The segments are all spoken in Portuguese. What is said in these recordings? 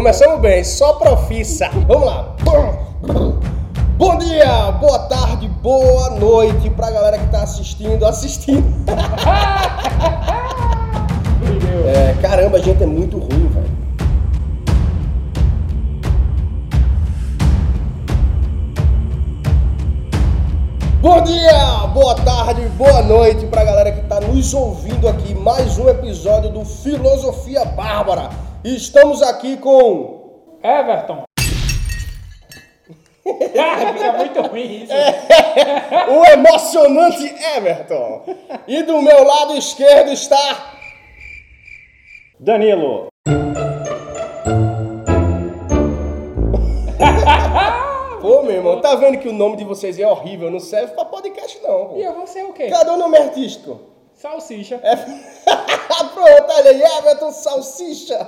Começamos bem, só profissa. Vamos lá. Bom dia, boa tarde, boa noite pra galera que tá assistindo. Assistindo. É, caramba, a gente é muito ruim, E Estamos aqui com. Everton. Ah, Fica muito ruim isso. o emocionante Everton. E do meu lado esquerdo está. Danilo. Pô, meu irmão, tá vendo que o nome de vocês é horrível? Não serve pra podcast, não. Pô. E eu vou ser o quê? Cadê o nome artístico? Salsicha. É... Pronto, olha aí, Everton Salsicha.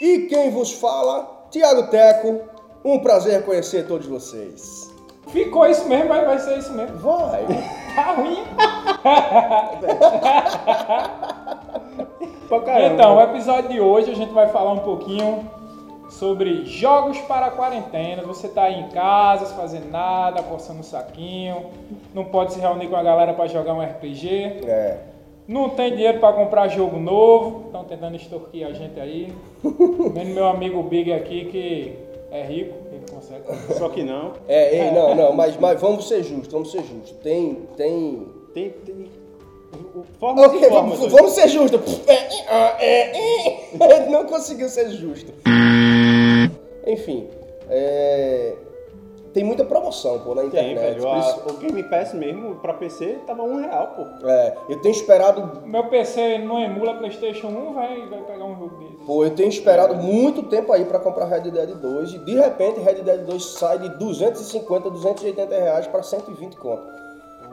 E quem vos fala? Tiago Teco. Um prazer conhecer todos vocês. Ficou isso mesmo, vai, vai ser isso mesmo. Vai. Tá ruim. Então, o episódio de hoje a gente vai falar um pouquinho sobre jogos para a quarentena. Você tá aí em casa, sem fazer nada, coçando o saquinho, não pode se reunir com a galera para jogar um RPG. É. Não tem dinheiro para comprar jogo novo, estão tentando extorquir a gente aí. Vendo meu amigo Big aqui que é rico, ele consegue. Só que não. É, ei, não, não, mas, mas vamos ser justos, vamos ser justos. Tem, tem. Tem. tem... Formas Ok, e formas. vamos, vamos ser justos. É, é, é. Não conseguiu ser justo. Enfim, é, tem muita promoção, pô, na Tem, internet. velho. por A- isso- o Game Pass mesmo, pra PC, tava um real, pô. é, eu tenho esperado, Meu PC não emula PlayStation 1, vai, vai pegar um jogo desse. pô, eu tenho esperado muito tempo aí pra comprar Red Dead 2 e de repente Red Dead 2 sai de 250, 280 reais pra 120 conto.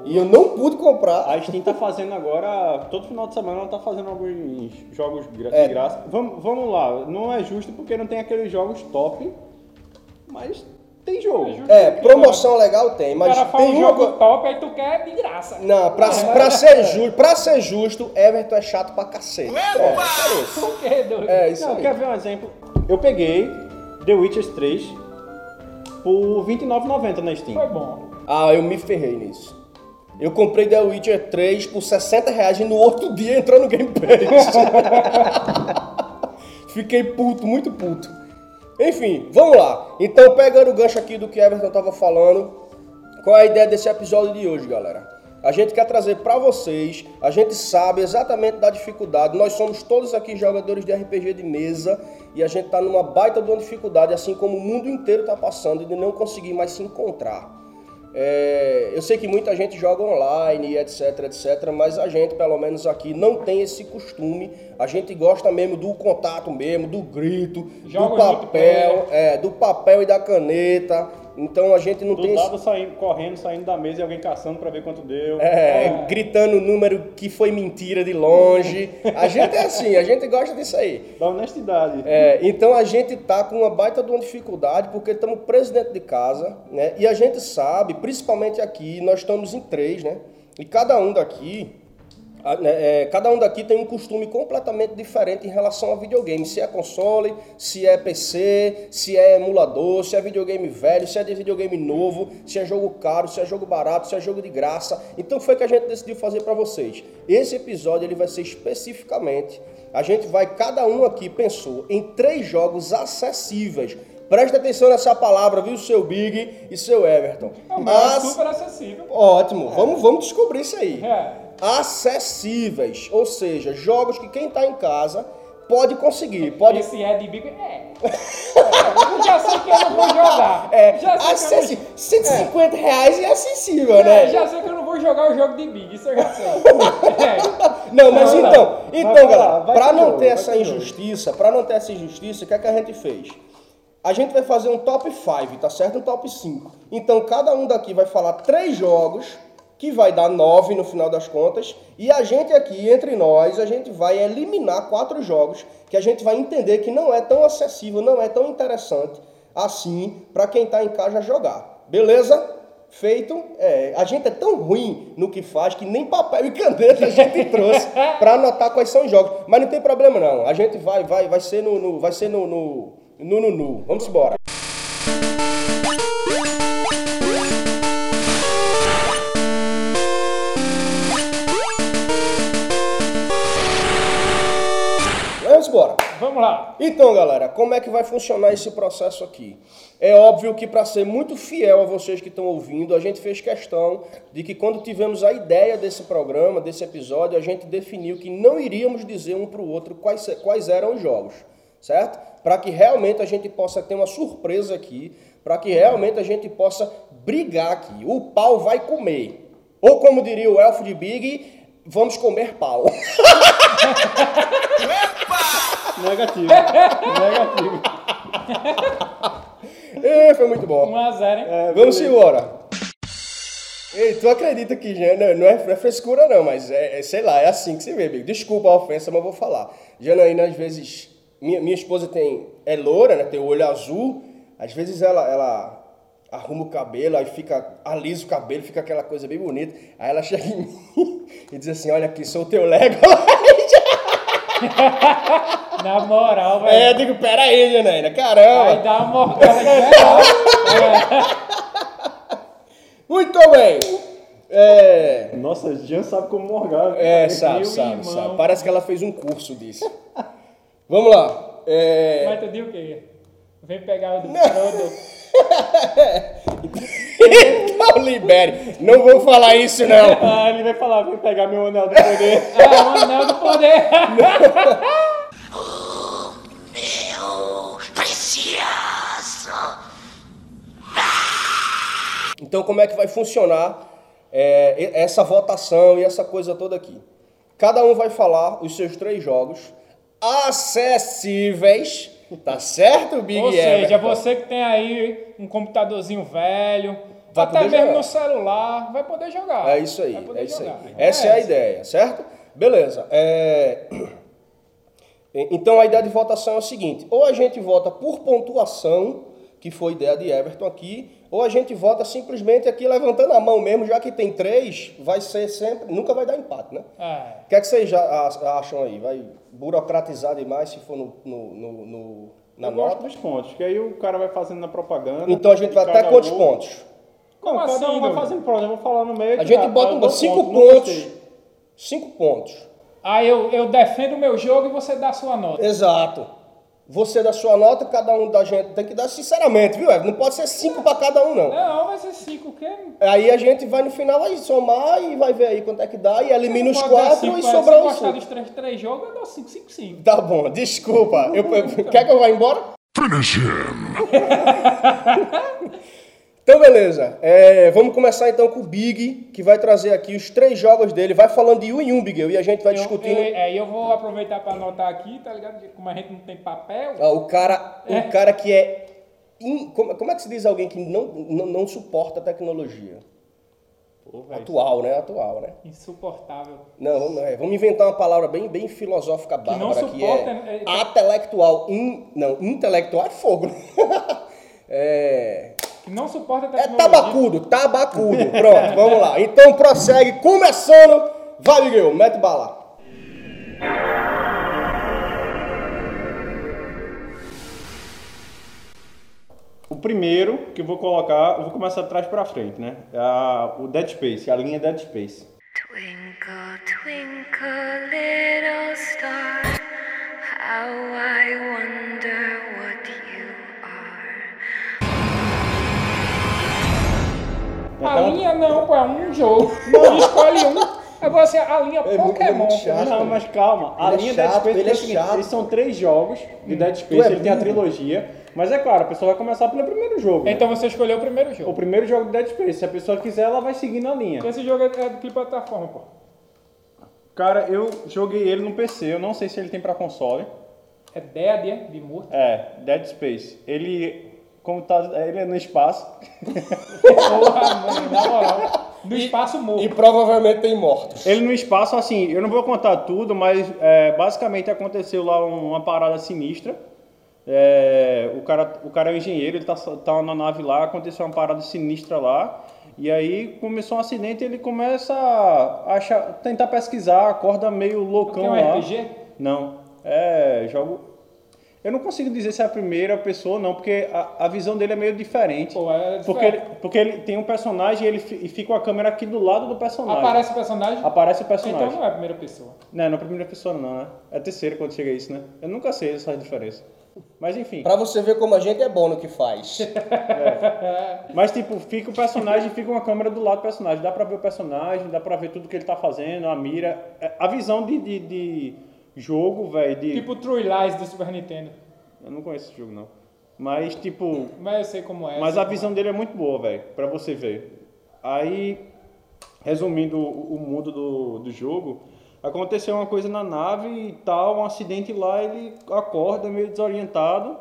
E eu não pude comprar. A Steam tá fazendo agora, todo final de semana ela tá fazendo alguns jogos gra É. de graça. Vamos, vamos lá, não é justo porque não tem aqueles jogos top, mas tem jogo. É. É, promoção legal tem, O mas cara fala tem um jogo top, aí tu quer de graça. Não, pra, pra, ser justo, pra ser justo, Everton é chato pra cacete. É, é isso. Por que, doido? É isso Não, aí. quer ver um exemplo? Eu peguei The Witcher 3 por R$ 29,90 na Steam. Foi bom. Ah, eu me ferrei nisso. Eu comprei The Witcher 3 por 60 reais e no outro dia entrou no Game Pass. Fiquei puto, muito puto. Enfim, vamos lá. Então, pegando o gancho aqui do que Everton tava falando, qual é a ideia desse episódio de hoje, galera? A gente quer trazer pra vocês, a gente sabe exatamente da dificuldade. Nós somos todos aqui jogadores de RPG de mesa e a gente tá numa baita de uma dificuldade, assim como o mundo inteiro tá passando, de não conseguir mais se encontrar. É, eu sei que muita gente joga online, etc, etc, mas a gente, pelo menos aqui, não tem esse costume. A gente gosta mesmo do contato mesmo, do grito, Joga do papel, é, do papel e da caneta. Então a gente não Do tem dado saindo, correndo, saindo da mesa e alguém caçando pra ver quanto deu. é, gritando o número que foi mentira de longe. A gente é assim, a gente gosta disso aí. Da honestidade. É, então a gente tá com uma baita de uma dificuldade porque estamos presos dentro de casa, né? E a gente sabe, principalmente aqui, nós estamos em três, né? E cada um daqui, é, cada um daqui tem um costume completamente diferente em relação a videogame. Se é console, se é PC, se é emulador, se é videogame velho, se é de videogame novo, se é jogo caro, se é jogo barato, se é jogo de graça. Então foi que a gente decidiu fazer para vocês. Esse episódio ele vai ser especificamente a gente vai, cada um aqui pensou em três jogos acessíveis. Presta atenção nessa palavra, viu, seu Big e seu Everton. É, mas é super acessível. Ótimo, vamos, vamos descobrir isso aí. É. Acessíveis, ou seja, jogos que quem está em casa pode conseguir. Pode... Esse é de bico. É. É, já sei que eu não vou jogar. É, já sei acessi... que eu 150 reais é acessível, não... né? É, já sei que eu não vou jogar o jogo de Big, isso eu já sei. É. Não, mas Não, não. então, então, vai galera, pro não jogo, ter essa injustiça, pra não ter essa injustiça, o que é que a gente fez? A gente vai fazer um top 5, tá certo? Um top 5. Então, cada um daqui vai falar três jogos, que vai dar nove no final das contas, e a gente aqui, entre nós, a gente vai eliminar quatro jogos que a gente vai entender que não é tão acessível, não é tão interessante assim pra quem tá em casa jogar. Beleza? feito. é, a gente é tão ruim no que faz que nem papel e caneta a gente trouxe para anotar quais são os jogos. Mas não tem problema não. A gente vai, vai, vai ser no, no- vai ser no, no, no, no, no. Vamos embora. Vamos lá. Então, galera, como é que vai funcionar esse processo aqui? É óbvio que para ser muito fiel a vocês que estão ouvindo, a gente fez questão de que quando tivemos a ideia desse programa, desse episódio, a gente definiu que não iríamos dizer um para o outro quais, quais eram os jogos, certo? Para que realmente a gente possa ter uma surpresa aqui, para que realmente a gente possa brigar aqui. O pau vai comer. Ou como diria o elfo de Big, vamos comer pau. Negativo. Negativo. Ê, foi muito bom. 1x0, hein? É, Vamos embora. Ei, tu acredita que não, não é, não é frescura não, mas é, é, sei lá, é assim que se vê, Bigo. Desculpa a ofensa, mas eu vou falar. Janaína, às vezes, minha, minha esposa tem, é loura, né, tem o olho azul, às vezes ela, ela arruma o cabelo, aí fica, alisa o cabelo, fica aquela coisa bem bonita. Aí ela chega em mim e diz assim, olha aqui, sou o teu Lego. Na moral, velho. é, eu digo, pera aí, Janaína, Vai caramba. dar uma morgada geral. Muito bem. É... Nossa, Jean sabe como morgar. É, sabe, sabe, sabe. Parece que ela fez um curso disso. Vamos lá. É... Mas tu diz o quê? Vem pegar o do Frodo. então libere. Não vou falar isso, não. Ah, ele vai falar, vem pegar meu anel do poder. Ah, o anel do poder. Então, como é que vai funcionar é, essa votação e essa coisa toda aqui? Cada um vai falar os seus três jogos acessíveis, tá certo, Big Ou seja, Everton? você que tem aí um computadorzinho velho, Vai até mesmo jogar. no celular, vai poder jogar. É isso aí, é isso aí. jogar. Essa é a ideia, certo? Beleza. é, Então a ideia de votação é o seguinte: ou a gente vota por pontuação, que foi ideia de Everton aqui, ou a gente vota simplesmente aqui levantando a mão mesmo, já que tem três, vai ser sempre, nunca vai dar empate, né? É. O que é que vocês acham aí? Vai burocratizar demais se for no, no- no- no- na Eu gosto nota? dos pontos, que aí o cara vai fazendo na propaganda. Então a gente vai até cada quantos pontos? Não, Como cada assim, um vai fazendo pronto, eu vou falar no meio. A que gente bota um, cinco ponto, não pontos. Cinco pontos. Aí eu, eu defendo o meu jogo e você dá a sua nota. Exato. Você dá sua nota, cada um da gente tem que dar sinceramente, viu? Não pode ser cinco para cada um, não. Não, vai ser 5, o quê? Aí a gente vai no final, vai somar e vai ver aí quanto é que dá e elimina os quatro cinco, e mas sobrar Se os gostar cinco. dos três, três jogos, eu dou 5, 5, 5. Tá bom, desculpa. Eu, eu- quer que eu vá embora? Finish him. Então, beleza. É, vamos começar então com o Big, que vai trazer aqui os três jogos dele. Vai falando de um em um, Big, e a gente vai discutindo. Eu, é, eu vou aproveitar para anotar aqui, tá ligado? Como a gente não tem papel. Ah, o cara, É. o cara que é. in- como, como é que se diz alguém que não, não, não suporta a tecnologia? Pô, Atual, né? Atual, né? Insuportável. Não, vamos, é, vamos inventar uma palavra bem, bem filosófica bárbara que, suporta, é, é- intelectual. In, não, intelectual é fogo. né? é, Que não suporta é tecnologia. tabacudo, tabacudo. Pronto, vamos lá. Então prossegue, começando. Vai, Miguel, mete bala. O primeiro que eu vou colocar, eu vou começar de trás pra frente, né? É a- o Dead Space, a linha Dead Space. Twinkle, twinkle, little star, how I wonder what you A linha não, pô, é um jogo. Não escolhe um. Agora assim, a linha É é Pokémon. muito chato. Não, mas calma. A é linha chato, Dead Space ele é é o seguinte, chato. eles são três jogos de Dead Tu Space, é ele tem a trilogia. Mas é claro, a pessoa vai começar pelo primeiro jogo. né? Então você escolheu o primeiro O jogo. primeiro jogo de Dead Space. Se a pessoa quiser, ela vai seguindo a linha. Esse jogo é é de que plataforma, pô? Cara, eu joguei ele no PC, eu não sei se ele tem pra console. É Dead, é? De morto. É, Dead Space. Ele. Como tá. Ele é no espaço. Porra, mano, na moral. Do espaço morto. E provavelmente tem mortos. Ele no espaço, assim, eu não vou contar tudo, mas é, basicamente aconteceu lá um- uma parada sinistra. É, o, cara, o cara é um engenheiro, ele tá, tá na nave lá, aconteceu uma parada sinistra lá. E aí começou um acidente e ele começa a achar, tentar pesquisar, acorda meio loucão Tem um lá. RPG? Não, é jogo. Eu não consigo dizer se é a primeira pessoa, não, porque a, a visão dele é meio diferente. Pô, é porque, ele, diferente. porque ele tem um personagem e ele fi- e fica a câmera aqui do lado do personagem. Aparece o personagem? Aparece o personagem. Então não é a primeira pessoa. Não, não é a primeira pessoa não, né? É a terceira quando chega isso, né? Eu nunca sei essa diferença. Mas enfim. Pra você ver como a gente é bom no que faz. Mas tipo, fica o personagem, fica uma câmera do lado do personagem. Dá pra ver o personagem, dá pra ver tudo que ele tá fazendo, a mira. É, A visão de, de, de jogo, velho, de... Tipo True Lies do Super Nintendo. Eu não conheço esse jogo, não. Mas, tipo... Mas eu sei como é. Mas a visão dele é muito boa, velho, pra você ver. Aí, resumindo o, o mundo do, do jogo, aconteceu uma coisa na nave e tal, um acidente lá, ele acorda meio desorientado.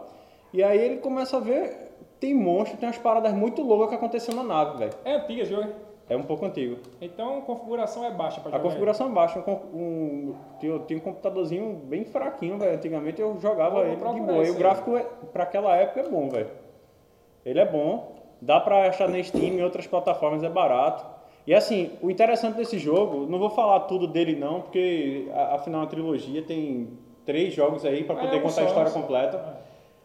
E aí ele começa a ver, tem monstro, tem umas paradas muito loucas que aconteceu na nave, velho. É antiga esse jogo. É um pouco antigo. Então a configuração é baixa pra A jogar. configuração é baixa, um, tinha, um computadorzinho bem fraquinho, velho. Antigamente eu jogava Vou ele de boa. E o gráfico, é, pra aquela época, é bom, velho. Ele é bom, dá pra achar na Steam e outras plataformas, é barato. E assim, o interessante desse jogo, não vou falar tudo dele não, porque a- afinal a trilogia tem três jogos aí pra É, poder um contar a história um só.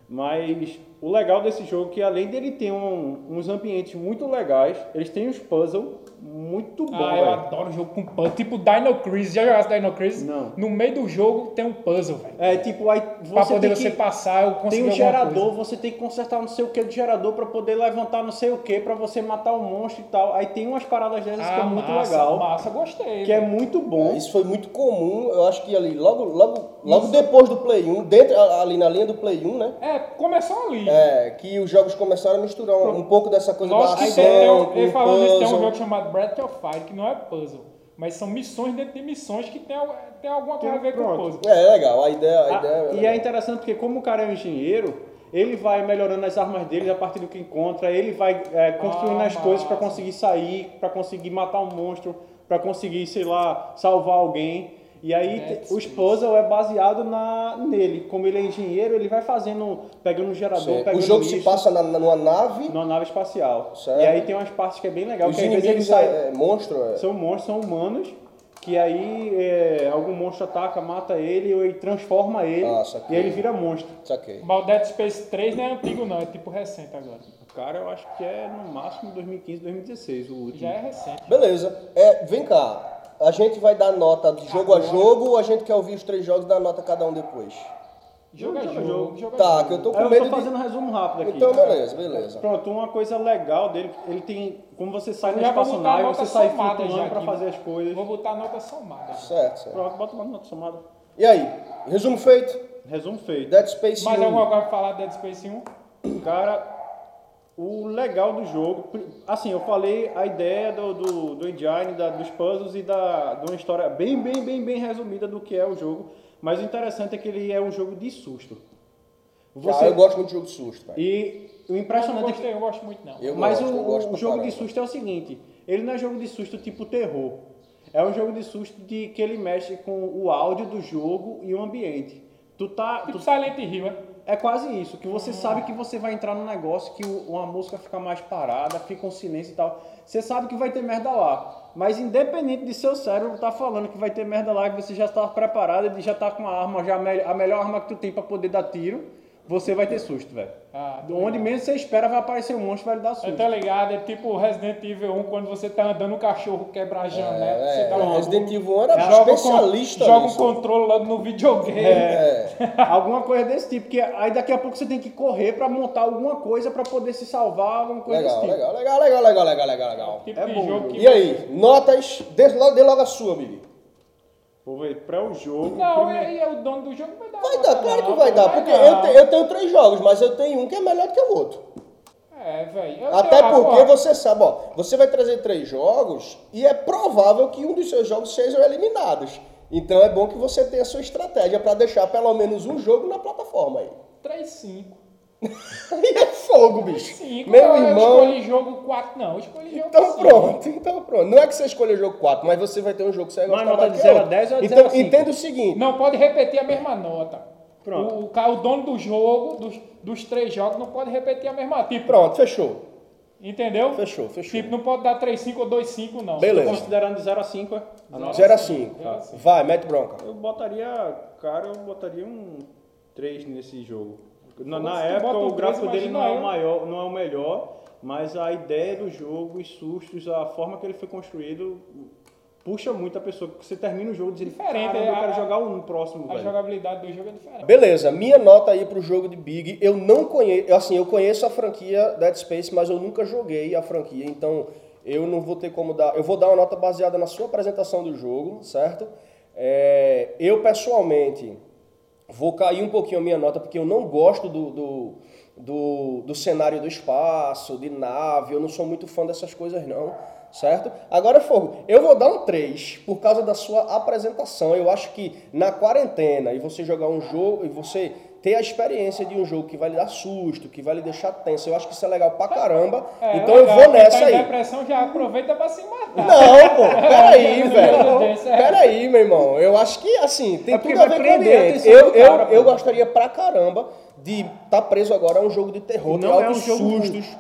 Mas o legal desse jogo é que além dele ter um- uns ambientes muito legais, eles têm uns puzzles muito bons, Ah, eu velho. adoro jogo com puzzle. Tipo Dino Crisis. Já jogasse Dino Crisis? Não. No meio do jogo tem um puzzle, velho. É, tipo, aí você Pra poder tem você que, passar, eu tem conseguir um alguma gerador, coisa. você tem que consertar não sei o que de gerador pra poder levantar não sei o que pra você matar o monstro e tal. Aí tem umas paradas dessas que é Ah, muito massa, legal, Massa, gostei. que é velho. muito bom. Isso foi muito comum, eu acho que ali, logo, logo, logo depois do Play 1, dentro, ali na linha do Play 1, né? É, começou ali. É, que os jogos começaram a misturar um, um pouco dessa coisa Lógico da que tem, tem, ação, um- com ele falando isso, tem um puzzle. jogo chamado Breath of Fire, que não é puzzle. Mas são missões dentro de missões que tem, tem alguma coisa a ver com Pronto. puzzle. É, é legal, a ideia, a Ah, ideia e é interessante porque como o cara é um engenheiro, ele vai melhorando as armas dele a partir do que encontra, ele vai é, construindo Ah, as coisas pra massa. conseguir sair, pra conseguir matar um monstro, pra conseguir, sei lá, salvar alguém. E aí os Space. puzzles é baseado na, nele. Como ele é engenheiro, ele vai fazendo, pegando um gerador, Certo. pegando O jogo se lixo, passa na, numa nave, numa nave espacial. Certo. E aí tem umas partes que é bem legal, os que às vezes ele inimigos sai, é, é monstro, é. são monstros, são humanos, que aí é, algum monstro ataca, mata ele, ou ele transforma ele, Ah, e aí ele vira monstro. Saquei. Mas o Dead Space 3 não é antigo não, é tipo recente agora. Cara, eu acho que é no máximo 2015, 2016 o último. Já é recente. Beleza. É, vem cá. A gente vai dar nota de jogo a jogo ou a gente quer ouvir os três jogos e dar nota cada um depois? Jogo a Jogo jogo, jogo. Tá, jogo. que eu tô com eu medo tô de... fazendo um resumo rápido aqui. Então, beleza, beleza. Pronto, uma coisa legal dele, ele tem. Como você sai na espaçonave, você sai flutuando pra fazer as coisas. Vou botar a nota somada. Certo, certo. Pronto, bota uma nota somada. E aí? Resumo feito? Resumo feito. Dead Space Mais 1. alguma coisa pra falar de Dead Space 1? Cara, o legal do jogo, assim, eu falei a ideia do, do, do engine, da, dos puzzles e da, de uma história bem, bem, bem, bem resumida do que é o jogo. Mas o interessante é que ele é um jogo de susto. Ah, eu gosto muito de jogo de susto, velho. E o Eu não impressionante é que gostei, eu gosto muito não. Eu Mas gosto, eu o, gosto o jogo de caramba. susto é o seguinte, ele não é jogo de susto tipo terror. É um jogo de susto de que ele mexe com o áudio do jogo e o ambiente. Tu tá, Tipo tu- Silent Hill, é? É quase isso, que você sabe que você vai entrar num negócio que uma música fica mais parada, fica um silêncio e tal. Você sabe que vai ter merda lá. Mas independente de seu cérebro tá falando que vai ter merda lá, que você já está preparado e já tá com a arma, já a me- a melhor arma que tu tem pra poder dar tiro, você vai ter susto, velho. Ah, tô Onde menos você espera vai aparecer um monstro e vai lhe dar susto. Eu tô ligado, é tipo Resident Evil 1, quando você tá andando, o cachorro quebra a janela, você É, dá um Resident Evil 1 era joga, o especialista joga o nisso. controle logo no videogame. É, Alguma coisa desse tipo, que aí daqui a pouco você tem que correr pra montar alguma coisa pra poder se salvar, alguma coisa legal, desse tipo. legal, legal, legal, legal, legal, legal, legal. Tipo É de bom, jogo que E aí, notas, dê logo, dê logo a sua, Mili. Vou ver, pré o jogo. Não, primeiro- aí é o dono do jogo vai dar. Vai dar, claro que vai dar, porque dar. eu, te- eu tenho três jogos, mas eu tenho um que é melhor do que o outro. É, velho. Até tenho- porque ó, você sabe, ó, você vai trazer três jogos e é provável que um dos seus jogos sejam eliminados. Então é bom que você tenha a sua estratégia pra deixar pelo menos um jogo na plataforma aí. 3-5. Aí é fogo, bicho. 5. Meu eu, eu irmão. escolhi jogo 4, não. Eu escolhi jogo Então 5. pronto, então pronto. Não é que você escolha jogo 4, mas você vai ter um jogo que você vai Mas gostar nota de que 0 a outro. 10 ou de Então 0 a 5? entenda o seguinte. Não pode repetir a mesma nota. Pronto. O, o, dono do jogo, dos, dos três jogos, não pode repetir a mesma. Tipo, Pronto, fechou. Entendeu? Fechou, fechou. Tipo, não pode dar 3-5 ou 2-5, não. Beleza. Considerando de 0 a 5, é? A nota? 0 a 5. Zero a cinco. Vai, mete bronca. Eu botaria, cara, eu botaria um 3 nesse jogo. Na, na época o gráfico dele não é o maior, não é o melhor, mas a ideia do jogo, os sustos, a forma que ele foi construído puxa muito a pessoa, porque você termina o jogo dizendo, Diferente, é, eu quero a- jogar um próximo, A velho. jogabilidade do jogo é diferente. Beleza, minha nota aí pro jogo de Big, eu não conheço, assim, eu conheço a franquia Dead Space, mas eu nunca joguei a franquia, então eu não vou ter como dar, eu vou dar uma nota baseada na sua apresentação do jogo, certo? É, eu pessoalmente vou cair um pouquinho a minha nota, porque eu não gosto do, do, do, do cenário do espaço, de nave, eu não sou muito fã dessas coisas não, certo? Agora, Fogo, eu vou dar um 3 por causa da sua apresentação. Eu acho que na quarentena e você jogar um jogo e você ter a experiência de um jogo que vai lhe dar susto, que vai lhe deixar tenso, eu acho que isso é legal pra caramba. É, então legal, eu vou nessa tá aí. depressão já aproveita pra se matar. Não, pô, peraí, Meu velho. É. Peraí, meu irmão. Eu acho que, assim, tem É tudo a ver com o ambiente. Eu, eu, pô. eu gostaria pra caramba de estar preso agora a um jogo de terror, de Não é um altos jogo sustos. curto.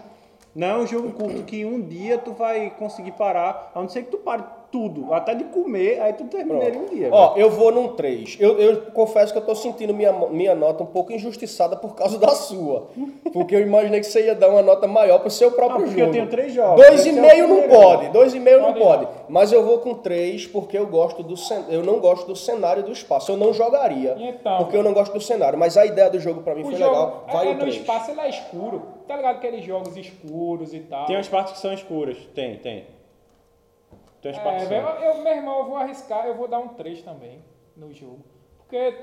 Não é um jogo curto que um dia tu vai conseguir parar, a não ser que tu pare tudo, até de comer, aí tu termina ele um dia. Ó, eu vou num 3. Eu, eu confesso que eu tô sentindo minha, minha nota um pouco injustiçada por causa da sua. Porque eu imaginei que você ia dar uma nota maior pro seu próprio Ah, porque jogo. eu tenho três jogos. Dois Esse e é o meio não pode. Dois e meio não Pode. Mas eu vou com 3 porque eu gosto do cen- eu não gosto do cenário do espaço. Eu não jogaria. Então. porque eu não gosto do cenário. Mas a ideia do jogo pra mim O foi jogo legal. Vai é, um no 3. espaço ele é escuro. Tá ligado aqueles jogos escuros e tal. Tem umas partes que são escuras. Tem, tem. Tem É, que eu, meu irmão, eu vou arriscar, eu vou dar um 3 também no jogo. Porque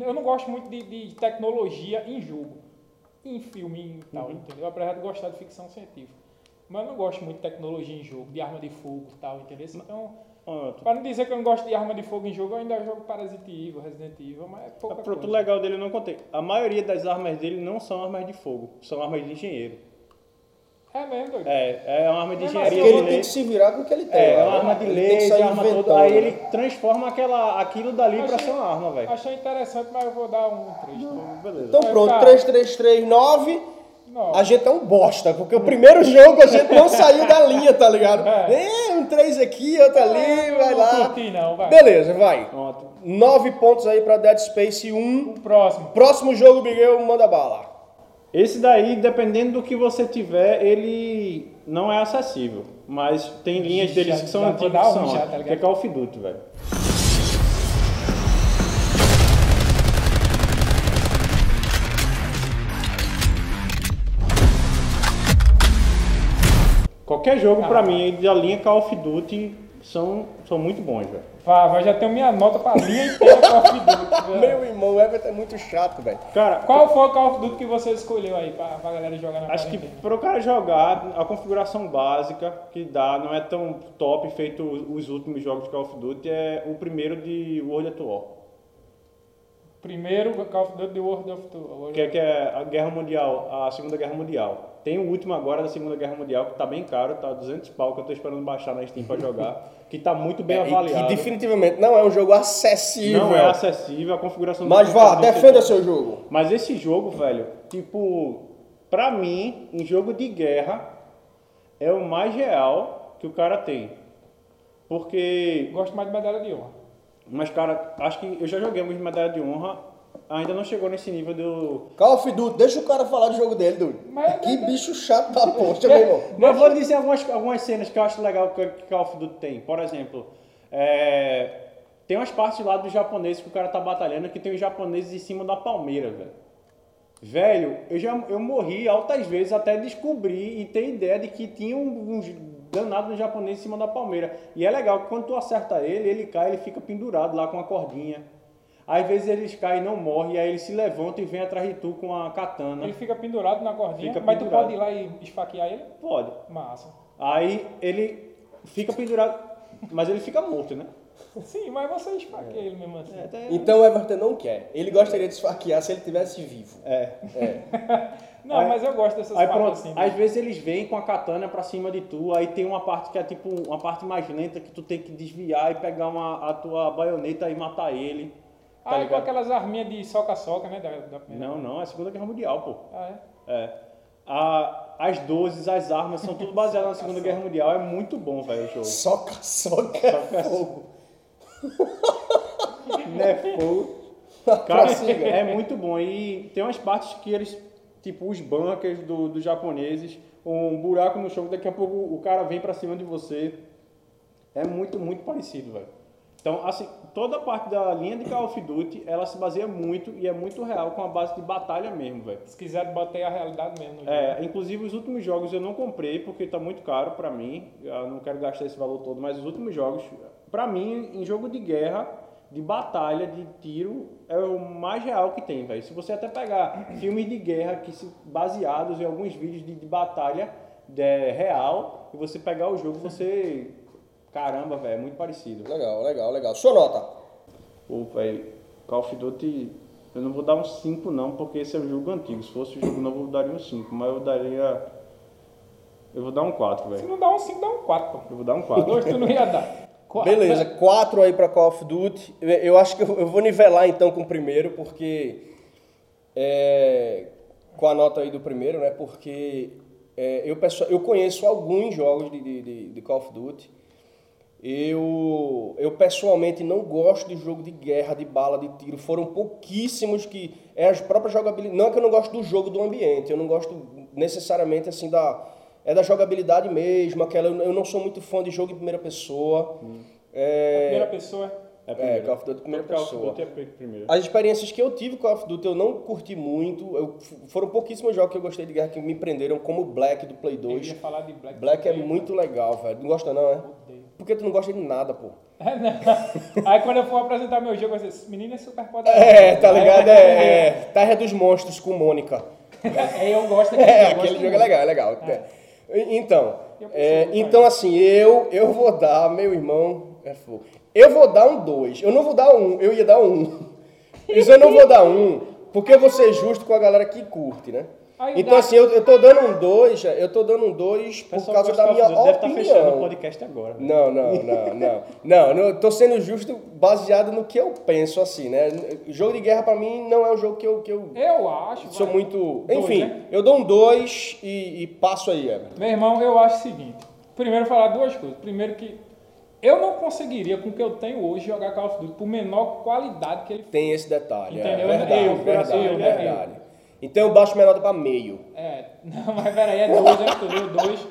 eu não gosto muito de, de tecnologia em jogo. Em filme e tal, Uhum. entendeu? Apesar de gostar de ficção científica. Mas eu não gosto muito de tecnologia em jogo, de arma de fogo e tal, entendeu? Então, Pronto. pra não dizer que eu não gosto de arma de fogo em jogo, eu ainda jogo Parasite Evil, Resident Evil, mas é pouca Pronto, o coisa. legal dele eu não contei. A maioria das armas dele não são armas de fogo, são armas de engenheiro. É mesmo, doido? É, é uma arma de engenharia. Porque de ele tem que se virar com o que ele tem. É, é né? uma arma de laser, sair arma inventando, toda. Aí né? ele transforma aquela, aquilo dali pra Achei- ser uma arma, velho. Achei interessante, mas eu vou dar um 3. Beleza. Então Vai pronto, ficar- 3, 3, 3, 9. Não. A gente é um bosta, porque o primeiro jogo a gente não saiu da linha, tá ligado? É. É, um 3 aqui, outro ali, vai não lá. curti não, vai. Beleza, vai. Pronto. 9 pontos aí pra Dead Space 1. O próximo. Próximo jogo, Miguel, manda bala. Esse daí, dependendo do que você tiver, ele não é acessível. Mas tem linhas Já- deles que são já antigas que são. já, tá que é? Call of Duty, velho. Qualquer jogo pra mim da linha Call of Duty são, são muito bons, velho. Vá, vai, já tenho minha nota pra linha inteira Call of Duty. velho. Meu irmão, o Everton é muito chato, velho. Cara, Qual foi o Call of Duty que você escolheu aí pra, pra galera jogar na Acho que quarentena? para o cara jogar, a configuração básica que dá não é tão top feito os últimos jogos de Call of Duty, é o primeiro de World at War. Primeiro, Call of Duty The World of War. Que é, que é a Guerra Mundial, a Segunda Guerra Mundial. Tem o último agora da Segunda Guerra Mundial, que tá bem caro, tá 200 pau, que eu tô esperando baixar na Steam pra jogar, que tá muito bem É, e avaliado. que definitivamente não é um jogo acessível. Não é acessível, a configuração do Mas vá, defenda seu jogo. Mas esse jogo, velho, tipo, pra mim, em jogo de guerra, é o mais real que o cara tem. Porque, Gosto mais de medalha de honra. mas cara, acho que eu já joguei algumas medalhas de honra, ainda não chegou nesse nível do. Call of Duty, deixa o cara falar do jogo dele, doido. Mas- Que bicho chato da poxa, meu irmão. Mas eu vou dizer algumas, algumas cenas que eu acho legal que Call of Duty tem. Por exemplo, é, tem umas partes lá dos japoneses que o cara tá batalhando que tem os japoneses em cima da palmeira, velho. Velho, eu já eu morri altas vezes até descobrir e ter ideia de que tinha um- uns danados no japonês em cima da palmeira. E é legal que quando tu acerta ele, ele cai, ele fica pendurado lá com a cordinha. Às vezes eles caem e não morrem, e aí ele se levanta e vem atrás de tu com a katana. Ele fica pendurado na cordinha, Fica mas tu pendurado. pode ir lá e esfaquear ele? Pode. Massa. Aí ele fica pendurado, mas ele fica morto, né? Sim, mas você esfaqueia ele mesmo assim. Então o Everton não quer. Ele gostaria de esfaquear se ele tivesse vivo. É. Não, Aí- mas eu gosto dessas Aí partes pronto, assim. às vezes eles vêm com a katana pra cima de tu, aí tem uma parte que é tipo uma parte mais lenta que tu tem que desviar e pegar uma, a tua baioneta e matar ele. Tá ah, com aquelas arminhas de soca-soca, né? Da, da primeira. Não, não, é a Segunda Guerra Mundial, pô. Ah, é? É. A, as doses, as armas, são tudo baseado na Segunda Guerra Mundial. É muito bom, velho, o jogo. Soca, soca, é Soca- fogo. Né, fogo. Cara, é muito bom. E tem umas partes que eles, tipo os bunkers do, dos japoneses, um buraco no chão, daqui a pouco o cara vem pra cima de você. É muito, muito parecido, velho. Então, assim, toda a parte da linha de Call of Duty, ela se baseia muito e é muito real com a base de batalha mesmo, velho. Se quiser bater a realidade mesmo. jogo. É, inclusive os últimos jogos eu não comprei porque tá muito caro pra mim. Eu não quero gastar esse valor todo, mas os últimos jogos, pra mim, em jogo de guerra, de batalha, de tiro, é o mais real que tem, velho. Se você até pegar filmes de guerra que se baseados em alguns vídeos de, de batalha de, real, e você pegar o jogo, você caramba, velho, é muito parecido. Legal, legal, legal. Sua nota? Pô, velho, Call of Duty, eu não vou dar um 5 não, porque esse é um jogo antigo. Se fosse um jogo novo, eu daria um 5, mas eu daria. Eu vou dar um 4, Se velho. não dá um 5, dá um 4, pô. Eu vou dar um 4. Dois tu não ia dar. Quatro. Beleza, quatro aí pra Call of Duty. Eu- acho que eu vou nivelar então com o primeiro, porque. é, com a nota aí do primeiro, né? Porque é, eu, eu conheço alguns jogos de, de- de Call of Duty. Eu, eu pessoalmente não gosto de jogo de guerra, de bala, de tiro. Foram pouquíssimos que. É as próprias jogabilidade. Não é que eu não gosto do jogo do ambiente, eu não gosto necessariamente assim da. É da jogabilidade mesmo, aquela. Eu não sou muito fã de jogo em primeira pessoa. É, Primeira pessoa. É, é, Call of Duty primeira Call of pessoa. Duty é primeiro. As experiências que eu tive com Call of Duty eu não curti muito. Eu, foram pouquíssimos jogos que eu gostei de guerra que me prenderam, como Black do Play Eu 2. ia falar de Black. Black é muito legal, velho. Não gosta não, é? Odeio. Por que tu não gosta de nada, pô? É. Aí quando eu for apresentar meu jogo, eu vou dizer, esse menino é super poderoso. É, tá ligado? É, é Terra dos Monstros com Mônica. É, eu gosto daquele É, jogo, aquele jogo é legal, é legal. E- Então, Eu é, então assim, eu, eu vou dar, meu irmão, é fogo. Eu vou dar um 2. Eu não vou dar um, eu ia dar um. Isso eu não vou dar um, porque eu vou ser justo com a galera que curte, né? Então assim, eu, eu tô dando um 2, eu tô dando um 2 O por causa da minha of Duty, Deve estar fechando o opinião. podcast agora. Não, não, não, não. Não, não, eu tô sendo justo baseado no que eu penso, assim, né? Jogo de guerra pra mim não é um jogo que eu, que eu Eu acho. sou vai. muito. Dois, Enfim, né? eu dou um 2 e, e passo aí, Everton. Meu irmão, eu acho o seguinte. Primeiro, falar duas coisas. Primeiro, que eu não conseguiria, com o que eu tenho hoje, jogar Call of Duty por menor qualidade que ele Tem esse detalhe. Entendeu? É verdade, Eu, verdade, eu, né? verdade. Então eu baixo minha nota pra meio. É, não, mas peraí, é dois, né? Tu viu? Dois.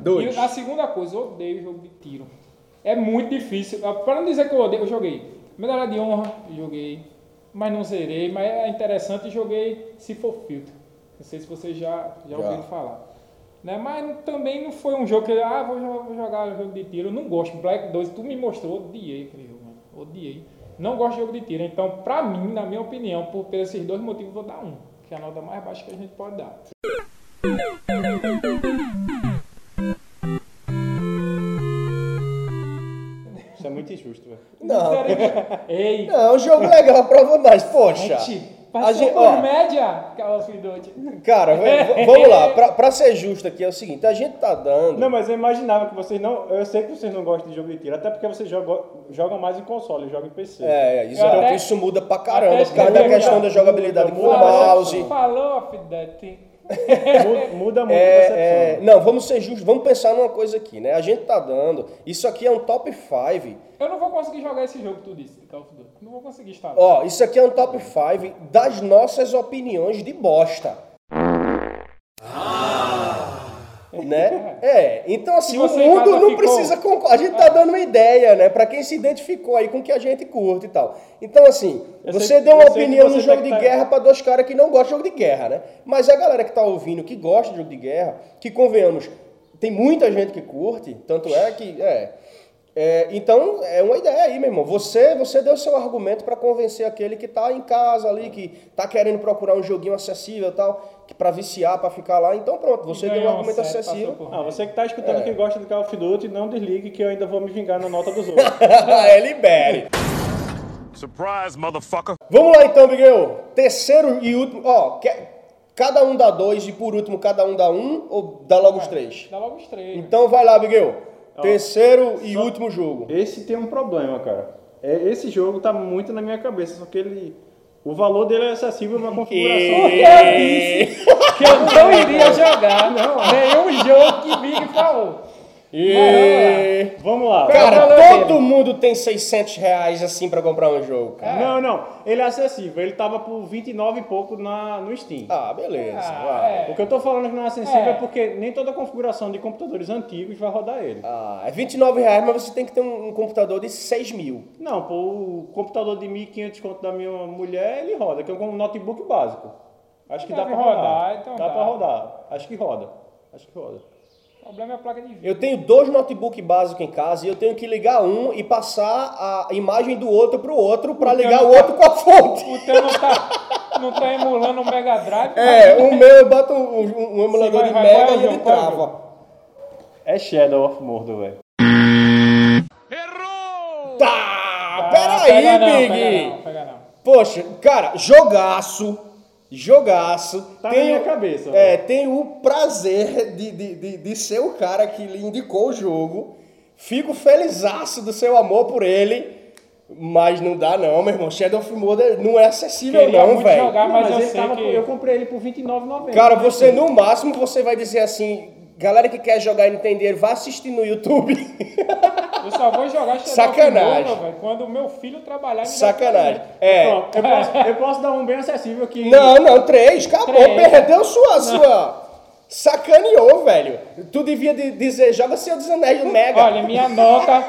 Dois. E a segunda coisa, eu odeio jogo de tiro. É muito difícil. Para não dizer que eu odeio, eu joguei. Medalha de honra, joguei. Mas não zerei. Mas é interessante, joguei se for filtro. Não sei se vocês já, já, Já. ouviram falar. Né? Mas também não foi um jogo que, ah, vou, vou jogar jogo de tiro. Eu não gosto. Black 2, tu me mostrou, odiei aquele jogo, mano. Odiei. Não gosto de jogo de tiro. Então, pra mim, na minha opinião, por, por esses dois motivos, eu vou dar um. Que é a nota mais baixa que a gente pode dar. Isso é muito injusto, velho. Não, Ei, não, é um jogo legal pra mas poxa. Gente, a passou gente, por ó, média, Call of Duty. cara, vamos lá. Pra, pra ser justo aqui é o seguinte: a gente tá dando. Não, mas eu imaginava que vocês não. Eu sei que vocês não gostam de jogo de tiro, até porque vocês jogam, jogam mais em console, jogam em PC. É, isso, Eu até- isso muda pra caramba, por causa da questão da jogabilidade com o mouse. Falou Duty. Muda, muda muito a percepção. É, é, não, vamos ser justos, vamos pensar numa coisa aqui, né? A gente tá dando. Isso aqui é um top 5. Eu não vou conseguir jogar esse jogo que tu disse, Call of Duty. Não vou conseguir estar. Ó, isso aqui é um top 5 das nossas opiniões de bosta. Né? É, então assim, o mundo não ficou- precisa concordar. A gente tá dando uma ideia, né? Pra quem se identificou aí com o que a gente curte e tal. Então, assim, Eu você sei- deu uma opinião no jogo que de tá- guerra pra dois caras que não gostam de jogo de guerra, né? Mas a galera que tá ouvindo, que gosta de jogo de guerra, que convenhamos, tem muita gente que curte, tanto é que. É, é, então, é uma ideia aí, meu irmão. Você, você deu seu argumento pra convencer aquele que tá em casa ali, que tá querendo procurar um joguinho acessível e tal, para viciar, pra ficar lá. Então, pronto, você deu um argumento set, acessível. por Ah, você que tá escutando É. que gosta de Call of Duty, não desligue que eu ainda vou me vingar na nota dos outros. é, libere. Surprise, motherfucker. Vamos lá então, Miguel. Terceiro e último. Ó, quer- cada um dá dois e por último cada um dá um ou dá logo os três? Dá logo os três. né? Então vai lá, Miguel. Terceiro e só- último jogo. Esse tem um problema, cara. É, esse jogo tá muito na minha cabeça, só que ele O valor dele é acessível na configuração. Porque eu disse que eu não iria jogar nenhum jogo que Big falou. E... Vamos lá. Cara, todo dele? mundo tem 600 reais assim pra comprar um jogo, cara. Não, não. Ele é acessível. Ele tava por 29 e pouco na, no Steam. Ah, beleza. Ah, é. O que eu tô falando que não é acessível é. É. porque nem toda configuração de computadores antigos vai rodar ele. Ah, é 29 reais, mas você tem que ter um, um computador de 6 mil. Não, pô, o computador de 1.500 conto da minha mulher, ele roda, que é um notebook básico. Acho que dá pra rodar. rodar, então dá dá. pra rodar. Acho que roda. Acho que roda. O problema é a placa de vídeo. Eu tenho dois notebooks básicos em casa e eu tenho que ligar um e passar a imagem do outro pro outro pra ligar o outro com a fonte. O teu não tá, não tá emulando o Mega Drive. É, o meu eu boto um, um- um emulador vai, de vai, Mega é o e ele é o trava. É Shadow of Mordor, velho. Tá, Ah, peraí, pega não, Big. Pega não, pega não. Poxa, cara, jogaço, jogaço. Tá na Tenho- minha cabeça, É, tenho o prazer de, de, de, de ser o cara que lhe indicou o jogo. Fico felizaço do seu amor por ele. Mas não dá não, meu irmão. Shadow of Mordor não é acessível Queria não, velho. mas, mas eu ele sei tava, que... eu comprei ele por R$29,90. Cara, você no máximo você vai dizer assim, galera que quer jogar e dinheiro, vai assistir no YouTube. Eu só vou jogar Sacanagem. quando o meu filho trabalhar me Sacanagem. É. Pronto, eu posso, eu posso dar um bem acessível que... Não, não, três, acabou, Três. perdeu sua, sua. Sacaneou, velho. Tu devia de- dizer, joga Senhor dos Anéis do Mega. Olha, minha nota...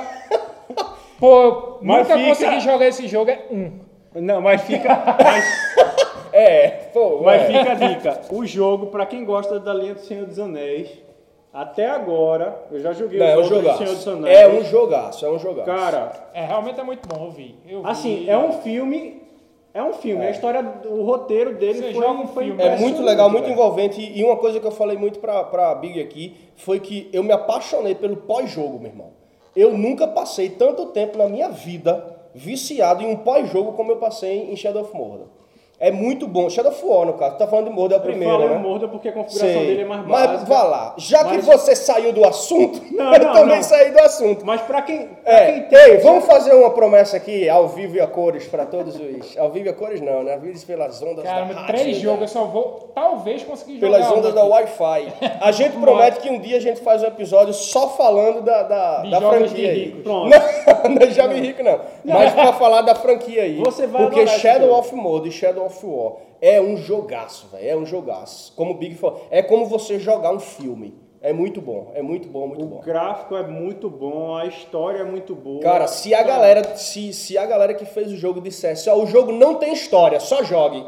Pô, Mas nunca fica- consegui jogar esse jogo, é um. Não, mas fica... Mas, É, pô, mas é. fica a dica. O jogo, pra quem gosta da linha do Senhor dos Anéis, até agora, eu já joguei Não, é um os outros do Senhor dos jogaço. Anéis. É um jogaço, é um jogaço. Cara, É, realmente é muito bom, eu vi. Eu vi. assim, é um filme... É um filme. A história, o roteiro dele Você foi, joga um foi filme. É muito impressionante, legal, muito velho. envolvente. E e uma coisa que eu falei muito pra, pra Big aqui foi que eu me apaixonei pelo pós-jogo, meu irmão. Eu nunca passei tanto tempo na minha vida viciado em um pós-jogo como eu passei em Shadow of Mordor. É muito bom. Shadow of War, no caso. Tu tá falando de Mordor, é o Eu primeiro, falo né? Morda porque a configuração Sei. dele é mais Mas básica. vá lá. Já que Mas- você saiu do assunto, Não, eu não, também não. saí do assunto. Mas pra quem, pra É, quem tem... ei, vamos fazer uma promessa aqui, ao vivo e a cores, pra todos os. Ao vivo e a cores não, né? Vives pelas ondas Cara, da mas rádio, três né? jogos eu só vou, talvez, conseguir jogar. Pelas ondas da. Wi-Fi. A gente promete que um dia a gente faz um episódio só falando da, da, De da franquia aí. ricos. Pronto. Não, não é jogo rico, não. Mas pra falar da franquia aí. Você vai Porque Shadow of Mordor e Shadow of War é um jogaço, velho. É um jogaço. Como o Big falou, é como você jogar um filme. É muito bom, é muito bom, muito O bom. gráfico é muito bom, a história é muito boa. Cara, se a galera, se, se a galera que fez o jogo dissesse, ó, o jogo não tem história, só jogue,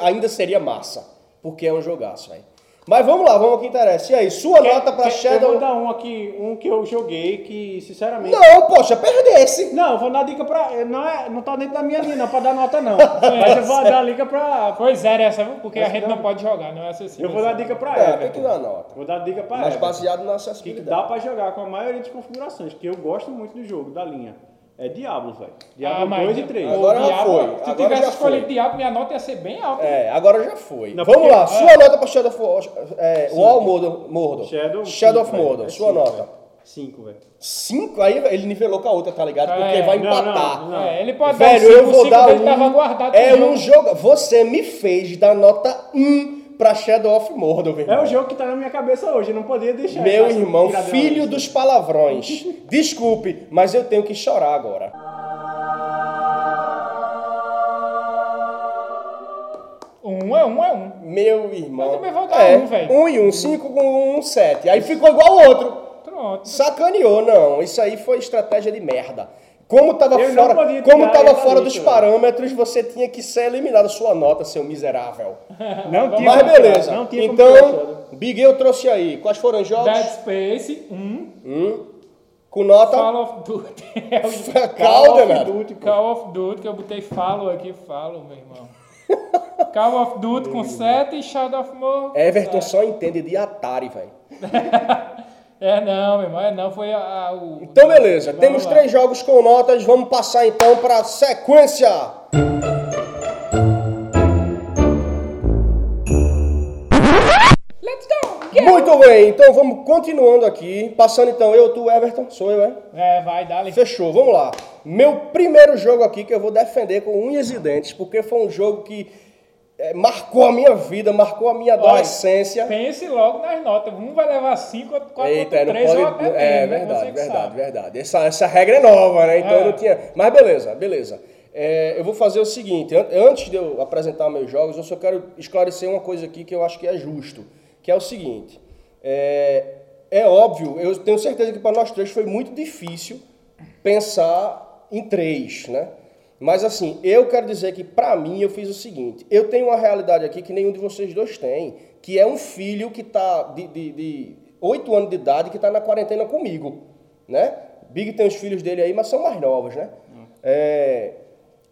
ainda seria massa. Porque é um jogaço, velho. Mas vamos lá, vamos ao que interessa. E aí, sua nota pra Quer- Shadow... Eu vou dar um aqui, um que eu joguei que, sinceramente... Não, poxa, perdesse. Não, eu vou dar dica pra... Não, é, não tá dentro da minha linha, não, pra dar nota não. Mas eu vou dar dica pra... Foi zero essa, viu? Porque a Essa gente não. não pode jogar, não é acessível. Eu vou dar dica pra É, Everton. tem que dar nota. Vou dar dica pra Mas Everton. baseado na Que acessibilidade. dá pra jogar com a maioria das configurações, que eu gosto muito do jogo, da linha. É Diablo, velho. Diablo Ah, mas 2 e 3. pô, Agora já Diablo, foi, Se agora tivesse já escolhido. Diablo, minha nota ia ser bem alta. É, agora já foi. Não, Vamos porque- lá, sua nota pra Shadow of War. É, War Mordor. Mordor. Shadow, Shadow cinco, of. Mordor, É sua cinco, nota. velho. 5, velho. 5, aí ele nivelou com a outra, tá ligado? Porque É, vai não, empatar. não, É, ele pode Velho, dar um eu 5, vou 5 dar um. tava guardado é um jogo. Você me fez dar nota 1 pra Shadow of Mordor, meu É irmão. o jogo que tá na minha cabeça hoje, não podia deixar. Meu irmão, filho dos palavrões. Desculpe, mas eu tenho que chorar agora. Um é um, é um. Meu irmão. Eu também vou dar é, um, velho. Um e um, cinco com um, sete. Aí ficou igual ao outro. Pronto. Sacaneou, não. Isso aí foi estratégia de merda. Como tava Eu não fora, como tava fora dos parâmetros, você tinha que ser eliminado sua nota, seu miserável. Não tinha Mas beleza. Não tinha então. Big eu trouxe aí. Quais foram os jogos? Dead Space, um. Com nota. Call of Duty. O Calda, of? Duty. Call of Duty, que eu botei follow aqui, follow, meu irmão. Call of Duty com 7 e Shadow of Mordor. Everton só entende de Atari, velho. É não, meu irmão, é não, foi a, a- o... Então, beleza. Vamos Temos lá. três jogos com notas. Vamos passar então para sequência. Let's go! Muito bem. Então vamos continuando aqui. Passando então eu, tu, Everton. Sou eu, é? É, vai, dá. Fechou, vamos lá. Meu primeiro jogo aqui que eu vou defender com unhas e dentes, porque foi um jogo que é, marcou a minha vida, marcou a minha adolescência. Pense logo nas notas. Um vai levar 5, outro 4, Eita, outro não 3 ou até É menos, né? verdade, verdade, verdade. Essa, essa regra é nova, né? Então É. eu não tinha. Mas beleza, beleza. É, eu vou fazer o seguinte: an- antes de eu apresentar meus jogos, eu só quero esclarecer uma coisa aqui que eu acho que é justo, que é o seguinte. É, é óbvio, eu tenho certeza que para nós três foi muito difícil pensar em três, né? Mas assim, eu quero dizer que para mim eu fiz o seguinte: eu tenho uma realidade aqui que nenhum de vocês dois tem, que é um filho que está de, de, de 8 anos de idade que está na quarentena comigo, né? Big tem os filhos dele aí, mas são mais novos, né? É,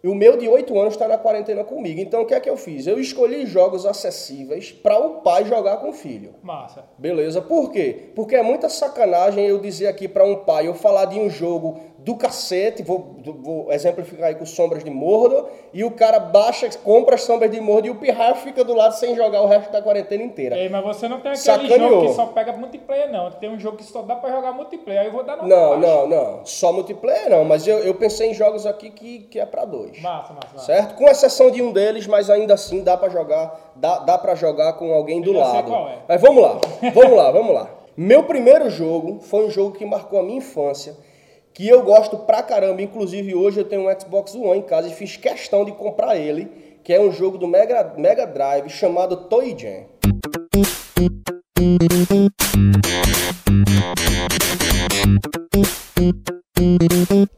e o meu de 8 anos está na quarentena comigo. Então o que é que eu fiz? Eu escolhi jogos acessíveis para o pai jogar com o filho. Massa. Beleza, por quê? Porque é muita sacanagem eu dizer aqui para um pai, eu falar de um jogo do cacete, vou, vou exemplificar aí com Sombras de Mordor, e o cara baixa, compra as Sombras de Mordor e o pirraio fica do lado sem jogar o resto da quarentena inteira. Ei, mas você não tem aquele Sacaneou. jogo que só pega multiplayer, não. Tem um jogo que só dá pra jogar multiplayer. Aí eu vou dar nota Não, baixa. não, não, só multiplayer não, mas eu, eu pensei em jogos aqui que, que é para dois. Massa, massa, massa. Certo? Com exceção de um deles, mas ainda assim dá pra jogar, dá, dá para jogar com alguém do lado. qual é. Mas vamos lá, vamos lá, vamos lá. Meu primeiro jogo foi um jogo que marcou a minha infância, que eu gosto pra caramba. Inclusive hoje eu tenho um Xbox One em casa e fiz questão de comprar ele, que é um jogo do Mega, Mega Drive chamado Toy Jam.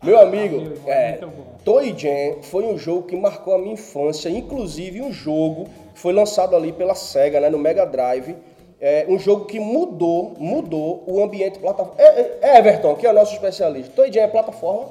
Meu amigo, é. Toy Jam foi um jogo que marcou a minha infância, inclusive um jogo que foi lançado ali pela SEGA, né, no Mega Drive. É um jogo que mudou, mudou o ambiente plataforma. É, é, Everton, que é o nosso especialista. Jam é plataforma?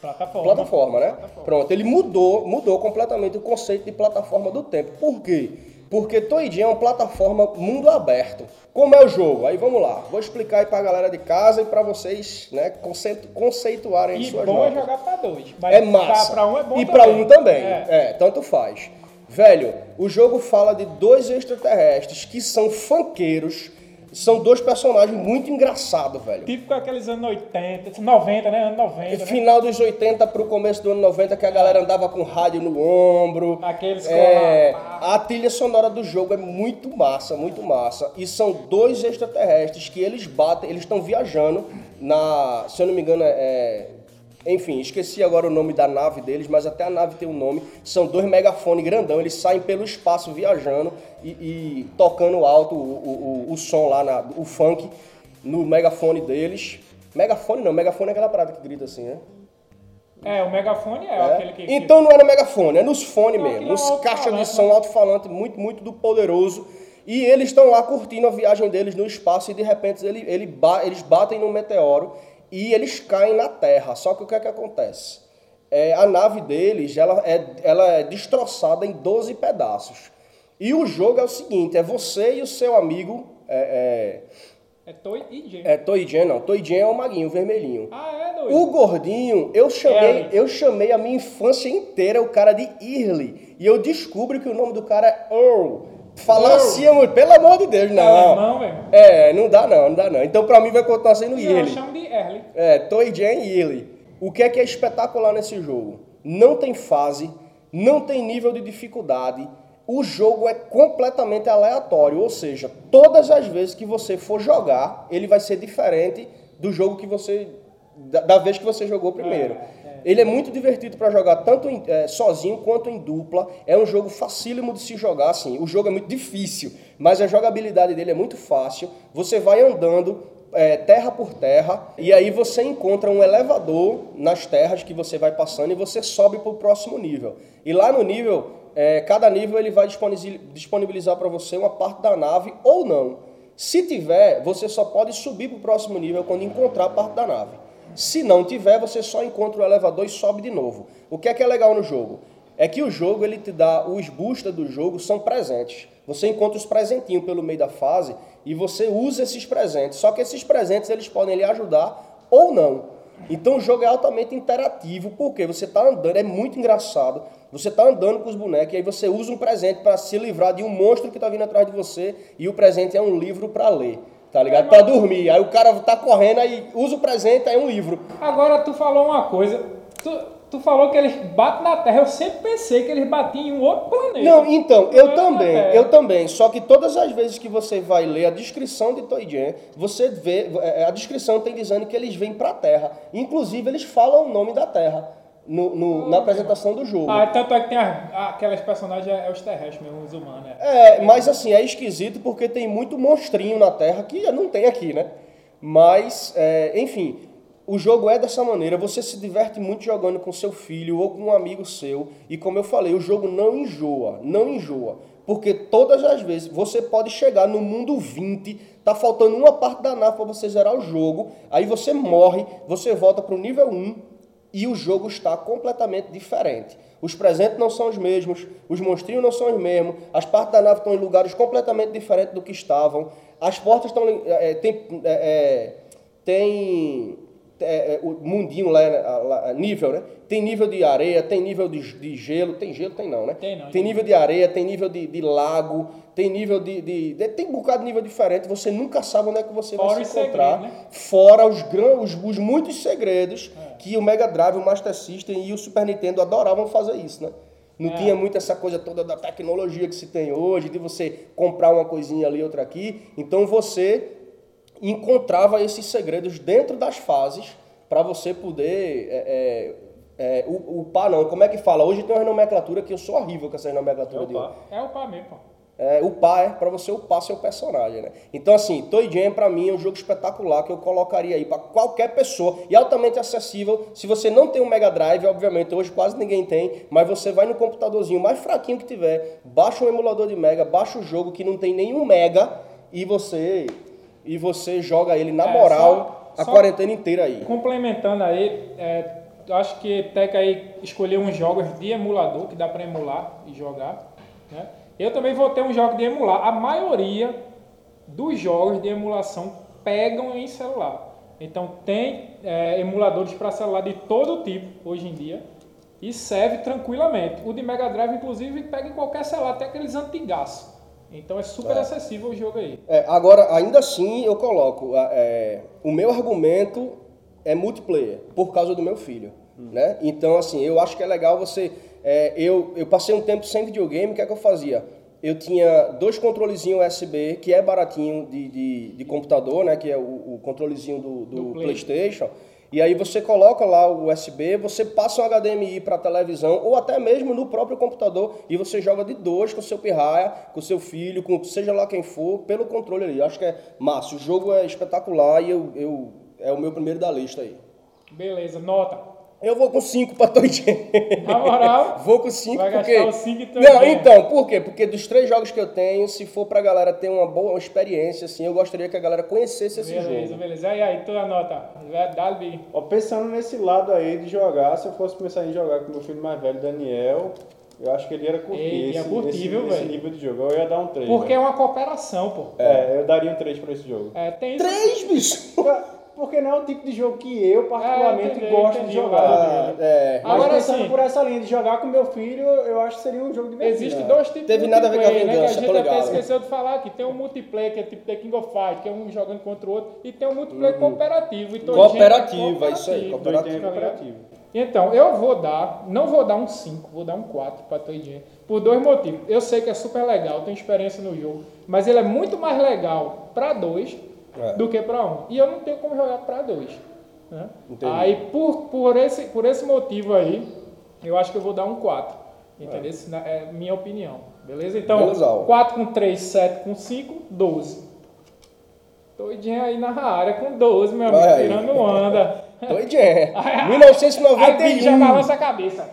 Plataforma. Plataforma, né? Plataforma. Pronto, ele mudou, mudou completamente o conceito de plataforma do tempo. Por quê? Porque Jam é uma plataforma mundo aberto. Como é o jogo? Aí vamos lá. Vou explicar aí pra galera de casa e pra vocês, né, conceitu- conceituarem E suas bom é notas. jogar pra dois. Mas É massa. Pra, pra um é bom e também. pra um também. É. É. tanto faz. Velho, o jogo fala de dois extraterrestres que são funkeiros. São dois personagens muito engraçados, velho. Típico aqueles anos 80, 90, né? Anos 90. né? Final dos 80 pro começo do ano 90, que a galera andava com rádio no ombro. Aqueles é, com A trilha sonora do jogo é muito massa, muito massa. E são dois extraterrestres que eles batem, eles estão viajando na. Se eu não me engano, é. Enfim, esqueci agora o nome da nave deles, mas até a nave tem um nome. São dois megafones grandão, eles saem pelo espaço viajando e, e tocando alto o, o, o, o som lá, na, o funk, no megafone deles. Megafone não, megafone é aquela parada que grita assim, né? É, o megafone é, É. aquele que. Então não é no megafone, é nos fones Não, mesmo, é nos um caixas de som alto-falante muito, muito do poderoso. E eles estão lá curtindo a viagem deles no espaço e de repente ele, ele ba- eles batem no meteoro e eles caem na Terra. Só que o que é que acontece? É, a nave deles ela é, ela é destroçada em 12 pedaços. E o jogo é o seguinte: é você e o seu amigo. É, É Toy e Jam. é, é Toy Jam, não. Toy Jam é o maguinho, o vermelhinho. Ah, é doido. O gordinho, eu chamei, Early. eu chamei a minha infância inteira o cara de Early. E eu descubro que o nome do cara é Earl. Falar assim, amor, pelo amor de Deus, não. alemão, velho? É, não dá não, não dá não. Então pra mim vai continuar sendo Eu Early. chamo de Early. É, Toy Jam e Early. O que é que é espetacular nesse jogo? Não tem fase, não tem nível de dificuldade. O jogo é completamente aleatório, ou seja, todas as vezes que você for jogar, ele vai ser diferente do jogo que você da, da vez que você jogou primeiro. Ele é muito divertido para jogar tanto em- é, sozinho quanto em dupla. É um jogo facílimo de se jogar, assim. O jogo é muito difícil, mas a jogabilidade dele é muito fácil. Você vai andando é, terra por terra, e aí você encontra um elevador nas terras que você vai passando e você sobe para o próximo nível. E lá no nível, é, cada nível ele vai disponibil- disponibilizar para você uma parte da nave ou não. Se tiver, você só pode subir para o próximo nível quando encontrar a parte da nave. Se não tiver, você só encontra o elevador e sobe de novo. O que é que é legal no jogo? É que o jogo ele te dá os boosters do jogo são presentes. Você encontra os presentinhos pelo meio da fase e você usa esses presentes. Só que esses presentes eles podem lhe ajudar ou não. Então o jogo é altamente interativo, porque você está andando, é muito engraçado. Você está andando com os bonecos e aí você usa um presente para se livrar de um monstro que está vindo atrás de você e o presente é um livro para ler, tá ligado? Para dormir. Aí o cara tá correndo aí usa o presente aí é um livro. Agora tu falou uma coisa Tu, tu falou que eles batem na Terra. Eu sempre pensei que eles batiam em um outro planeta. Não, então, eu é também, Terra. eu também. Só que todas as vezes que você vai ler a descrição de Toy Jam, você vê, é, a descrição tem dizendo que eles vêm pra Terra. Inclusive, eles falam o nome da Terra no- no- na apresentação do jogo. Ah, tanto é que tem as- aquelas personagens, é, é os terrestres mesmo, os humanos. né? É, mas assim, é esquisito porque tem muito monstrinho na Terra que não tem aqui, né? Mas, é, enfim, o jogo é dessa maneira. Você se diverte muito jogando com seu filho ou com um amigo seu. E como eu falei, o jogo não enjoa, não enjoa. Porque todas as vezes você pode chegar no mundo 20, tá faltando uma parte da nave para você zerar o jogo, aí você morre, você volta para o nível 1 e o jogo está completamente diferente. Os presentes não são os mesmos, os monstrinhos não são os mesmos, as partes da nave estão em lugares completamente diferentes do que estavam, as portas estão. É, tem, é, é, tem é, é, o mundinho lá, né, lá, nível, né? Tem nível de areia, tem nível de, de gelo, tem gelo, tem não, né? Tem não, Tem nível de areia, tem nível de, de lago, tem nível de, de, de- Tem um bocado de nível diferente, você nunca sabe onde é que você Fora vai se encontrar. segredos, né? Fora os, gran, os, os muitos segredos É. que o Mega Drive, o Master System e o Super Nintendo adoravam fazer isso, né? Não É. tinha muito essa coisa toda da tecnologia que se tem hoje, de você comprar uma coisinha ali, outra aqui. Então você encontrava esses segredos dentro das fases para você poder é, é, é, upar, não. Como é que fala? Hoje tem uma nomenclatura que eu sou horrível com essa nomenclatura de Opa. É o pá mesmo, pô. É, upar é para você upar seu personagem, né? Então, assim, Toy Jam pra mim é um jogo espetacular que eu colocaria aí para qualquer pessoa e altamente acessível. Se você não tem um Mega Drive, obviamente, hoje quase ninguém tem, mas você vai no computadorzinho mais fraquinho que tiver, baixa um emulador de Mega, baixa o jogo que não tem nenhum Mega e você e você joga ele na É, moral só- a só- quarentena inteira aí. Complementando aí, é, acho que Teca aí escolheu uns jogos de emulador que dá para emular e jogar. Né? Eu também vou ter um jogo de emular. A maioria dos jogos de emulação pegam em celular. Então tem é, emuladores para celular de todo tipo hoje em dia e serve tranquilamente. O de Mega Drive, inclusive, pega em qualquer celular, até aqueles antigaços. Então é super acessível o jogo aí. É, agora, ainda assim, eu coloco. é, o meu argumento é multiplayer, por causa do meu filho. Né? Então, assim, eu acho que é legal você. É, eu, eu passei um tempo sem videogame, o que é que eu fazia? Eu tinha dois controlezinhos USB, que é baratinho de, de, de computador, né? Que é o, o controlezinho do, do, Do Play. PlayStation. E aí você coloca lá o USB, você passa um HDMI para televisão ou até mesmo no próprio computador e você joga de dois com seu pirraia, com seu filho, com seja lá quem for, pelo controle ali. Acho que é massa. O jogo é espetacular e eu, eu é o meu primeiro da lista aí. Beleza, nota. Eu vou com 5 para Toy Jam. Na moral, Vou com 5 Vai porque... gastar os cinco e Toy Não, Jam. então, por quê? Porque dos três jogos que eu tenho, se for pra galera ter uma boa experiência, assim, eu gostaria que a galera conhecesse esse beleza, jogo. beleza. E aí, tua nota? Vai, Dá-lhe. Ó, pensando nesse lado aí de jogar, se eu fosse começar em jogar com meu filho mais velho, Daniel, eu acho que ele ia curtir Ei, ia esse, curtir, esse, viu, esse velho? nível de jogo. Eu ia dar um 3. Porque é uma cooperação, pô. É, eu daria um 3 pra esse jogo. É, tem isso. Três, bicho! Porque não é o tipo de jogo que eu particularmente entendi, gosto entendi, de jogar. Ah, é. Mas Agora pensando sim. por essa linha de jogar com meu filho, eu acho que seria um jogo divertido. Existem dois tipos Teve de nada a ver com a multiplayer, né? Que a vingança, gente até esqueceu de falar aqui. Tem um multiplayer que é tipo The King of Fight, que é um jogando contra o outro. E tem um multiplayer cooperativo. Então, Cooperativo, é isso aí, cooperativo. tempo cooperativo. Então, eu vou dar, não vou dar um 5, vou dar um 4 para Toy Jam, por dois motivos. Eu sei que é super legal, tenho experiência no jogo, mas ele é muito mais legal para dois É. do que para um. E eu não tenho como jogar para dois. Né? Aí, por, por, esse, por esse motivo aí, eu acho que eu vou dar um 4. Entendeu? Na- É minha opinião. Beleza? Então, Beleza. 4 com 3, 7 com 5, 12. Toy Jam aí na área com 12, meu amigo, aí. tirando onda. Toy Jam. Aí, 1991. já balança a cabeça.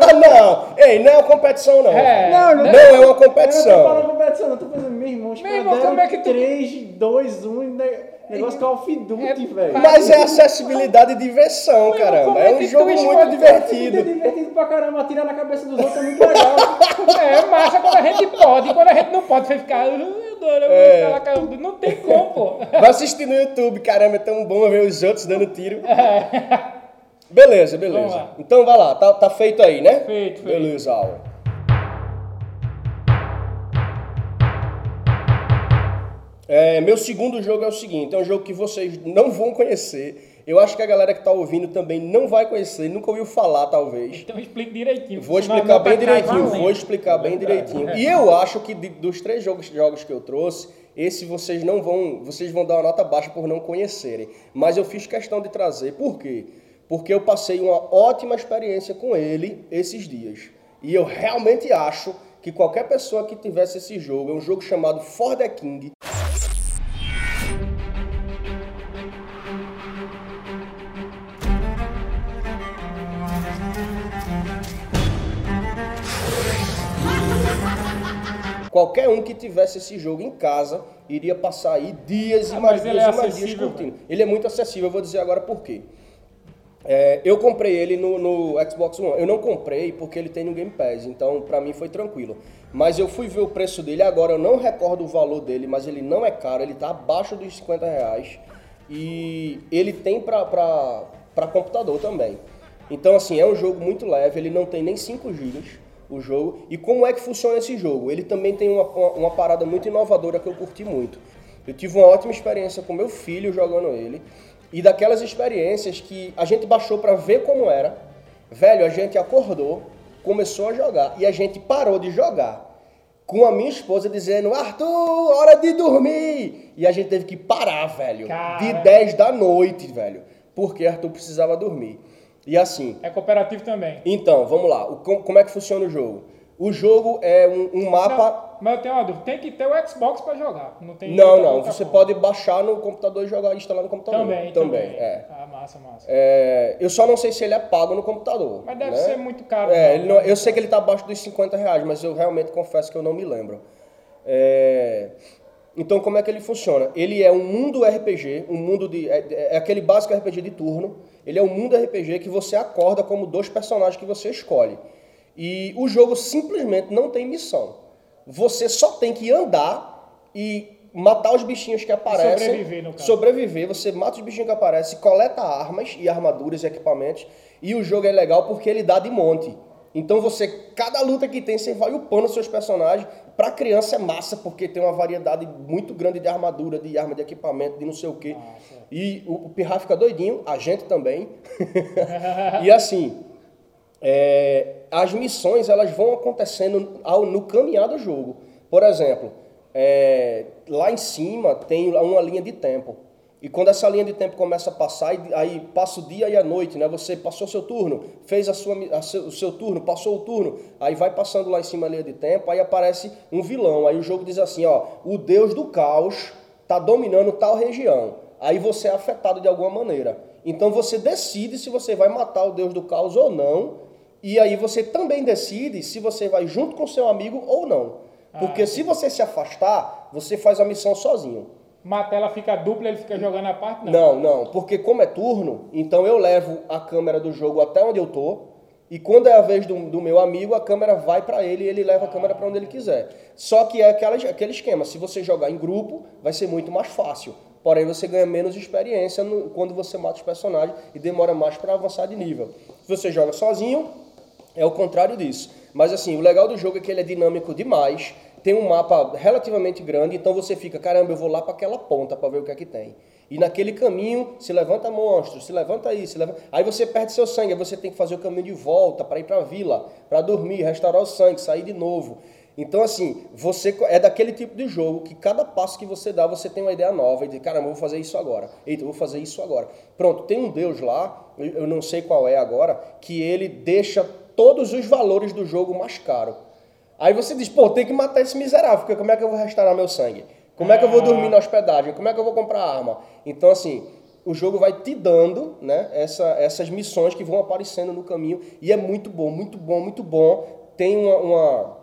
Ah, não. Ei, não é uma competição, não. É. não, Não, não, não. é uma Eu não tô competição. falando competição, eu tô pensando, meu irmão, Meu irmão, como é que tu- 3, 2, 1, ne- negócio Call of Duty, É, velho. Mas é acessibilidade e diversão, Mas caramba. É é um jogo muito É divertido. divertido pra caramba, atirar na cabeça dos outros é muito legal. É massa quando a gente pode, quando a gente não pode, você ficar. "Ah, Eu adoro, eu vou ficar lá caindo." Não tem como, pô. Vai assistir no YouTube, caramba, é tão bom ver os outros dando tiro. Beleza, beleza. Então vai lá, tá, tá feito aí, né? Feito, feito. Beleza, Al. É, meu segundo jogo é o seguinte, é um jogo que vocês não vão conhecer. Eu acho que a galera que tá ouvindo também não vai conhecer, nunca ouviu falar, talvez. Então explique direitinho. Vou explicar bem direitinho, vou explicar bem direitinho. E eu acho que de- dos três jogos, jogos que eu trouxe, esse vocês não vão, vocês vão dar uma nota baixa por não conhecerem. Mas eu fiz questão de trazer, por quê? Porque eu passei uma ótima experiência com ele esses dias. E eu realmente acho que qualquer pessoa que tivesse esse jogo, é um jogo chamado For the King, Qualquer um que tivesse esse jogo em casa iria passar aí dias e Ah, mais mas ele dias é e mais dias curtindo. Ele é muito acessível, eu vou dizer agora por quê. É, eu comprei ele no, no Xbox One. Eu não comprei porque ele tem no Game Pass, então pra mim foi tranquilo. Mas eu fui ver o preço dele agora, eu não recordo o valor dele, mas ele não é caro, ele tá abaixo dos 50 reais. E ele tem pra, pra, pra computador também. Então, assim, é um jogo muito leve, ele não tem nem 5 GB o jogo. E como é que funciona esse jogo? Ele também tem uma, uma parada muito inovadora que eu curti muito. Eu tive uma ótima experiência com meu filho jogando ele. E daquelas experiências que a gente baixou pra ver como era. Velho, a gente acordou, começou a jogar e a gente parou de jogar. Com a minha esposa dizendo, Arthur, hora de dormir! E a gente teve que parar, velho. Cara. De 10 da noite, velho. Porque Arthur precisava dormir. E assim, É cooperativo também. então, vamos lá. O- com- como é que funciona o jogo? O jogo é um, um mapa. Não, mas eu tenho uma dúvida. Tem que ter o Xbox pra jogar. Não tem Não, não. Você forma. pode baixar no computador e jogar instalar no computador. Também, também. também. É. Ah, massa, massa. É, Eu só não sei se ele é pago no computador. Mas deve né? ser muito caro. É, não, eu sei que ele tá abaixo dos 50 reais, mas eu realmente confesso que eu não me lembro. É, Então, como é que ele funciona? Ele é um mundo RPG, um mundo de. É, é aquele básico RPG de turno. Ele é um mundo RPG que você acorda como dois personagens que você escolhe. E o jogo simplesmente não tem missão. Você só tem que andar e matar os bichinhos que aparecem. Sobreviver, no caso. Sobreviver, você mata os bichinhos que aparecem, coleta armas e armaduras e equipamentos. E o jogo é legal porque ele dá de monte. Então você, cada luta que tem, você vai upando seus personagens. Pra criança é massa, porque tem uma variedade muito grande de armadura, de arma, de equipamento, de não sei o quê. E o, o Pirra fica doidinho, a gente também. e assim, é, as missões elas vão acontecendo ao, no caminhar do jogo. Por exemplo, é, lá em cima tem uma linha de tempo. E quando essa linha de tempo começa a passar, aí- passa o dia e a noite, né? Você passou seu turno, fez a sua, a seu- o seu turno, passou o turno, aí vai passando lá em cima a linha de tempo, aí aparece um vilão. Aí o jogo diz assim, ó, o deus do caos tá dominando tal região. Aí você é afetado de alguma maneira. Então você decide se você vai matar o deus do caos ou não. E aí você também decide se você vai junto com seu amigo ou não. Porque se você se afastar, você faz a missão sozinho. Mata ela fica dupla, ele fica jogando a parte? Não. Não, não, porque como é turno, então eu levo a câmera do jogo até onde eu tô. E quando é a vez do, do meu amigo, a câmera vai pra ele e ele leva a câmera pra onde ele quiser. Só que é aquela, aquele esquema, se você jogar em grupo, vai ser muito mais fácil. Porém, você ganha menos experiência no- quando você mata os personagens e demora mais pra avançar de nível. Se você joga sozinho, é o contrário disso. Mas assim, o legal do jogo é que ele é dinâmico demais. Tem um mapa relativamente grande, então você fica, caramba, eu vou lá para aquela ponta para ver o que é que tem. E naquele caminho se levanta monstro, se levanta aí, se levanta. Aí você perde seu sangue, aí você tem que fazer o caminho de volta para ir para a vila, para dormir, restaurar o sangue, sair de novo. Então assim, você é daquele tipo de jogo que cada passo que você dá, você tem uma ideia nova e diz, caramba, eu vou fazer isso agora. Eita, eu vou fazer isso agora. Pronto, tem um deus lá, eu não sei qual é agora, que ele deixa todos os valores do jogo mais caro. Aí você diz, pô, tem que matar esse miserável, porque como é que eu vou restaurar meu sangue? Como é que eu vou dormir na hospedagem? Como é que eu vou comprar arma? Então, assim, o jogo vai te dando né, essa, essas missões que vão aparecendo no caminho e é muito bom, muito bom, muito bom. Tem uma. uma-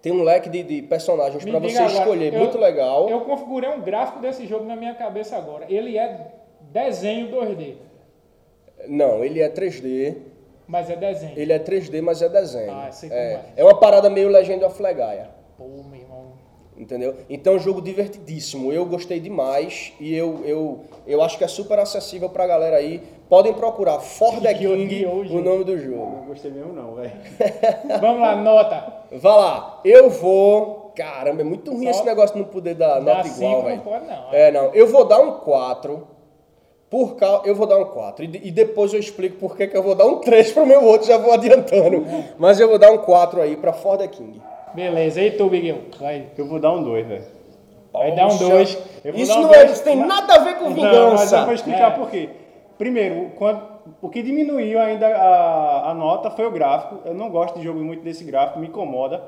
tem um leque de, de personagens para você agora, escolher, eu- muito legal. Eu configurei um gráfico desse jogo na minha cabeça agora. Ele é desenho 2D, Não, ele é 3D, mas é desenho. ele é 3D, mas é desenho. Ah, sei como é, é. é uma parada meio Legend of Legaia. Pô, meu irmão. Entendeu? Então é um jogo divertidíssimo. Eu gostei demais e eu, eu, eu acho que é super acessível pra galera aí. Podem procurar For the Que King, o nome do jogo. Não gostei mesmo não, velho. Vamos lá, nota. Vá lá, eu vou. Caramba, é muito ruim Só esse negócio de não poder dar nota igual, não velho. pode não. É, não. Eu vou dar um 4. Por causa, eu vou dar um 4. E, e depois eu explico por que que eu vou dar um 3 pro meu outro, já vou adiantando. Mas eu vou dar um 4 aí pra Ford King. Beleza, e tu, Biguel? Vai. Eu vou dar um 2, velho. Vai dar um Poxa, dois. Eu vou Isso dar um não, é, dois, isso tem mas- nada a ver com Não, mas eu vingança. vou explicar É. por quê. Primeiro, quando, o que diminuiu ainda a, a nota foi o gráfico. Eu não gosto de jogo muito desse gráfico, me incomoda.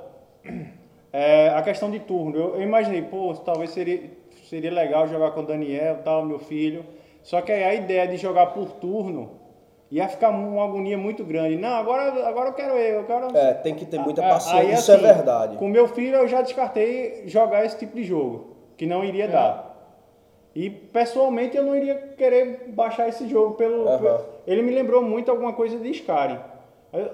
É, a questão de turno. Eu, eu imaginei, pô, talvez seria, seria legal jogar com o Daniel, tal, meu filho. Só que aí a ideia de jogar por turno ia ficar uma agonia muito grande. Não, agora, agora eu quero eu, eu quero. É, tem que ter muita Ah, paciência, Aí, isso assim, é verdade. Com meu filho eu já descartei jogar esse tipo de jogo, que não iria dar. E pessoalmente eu não iria querer baixar esse jogo pelo. Aham. pelo- Ele me lembrou muito alguma coisa de Skyrim.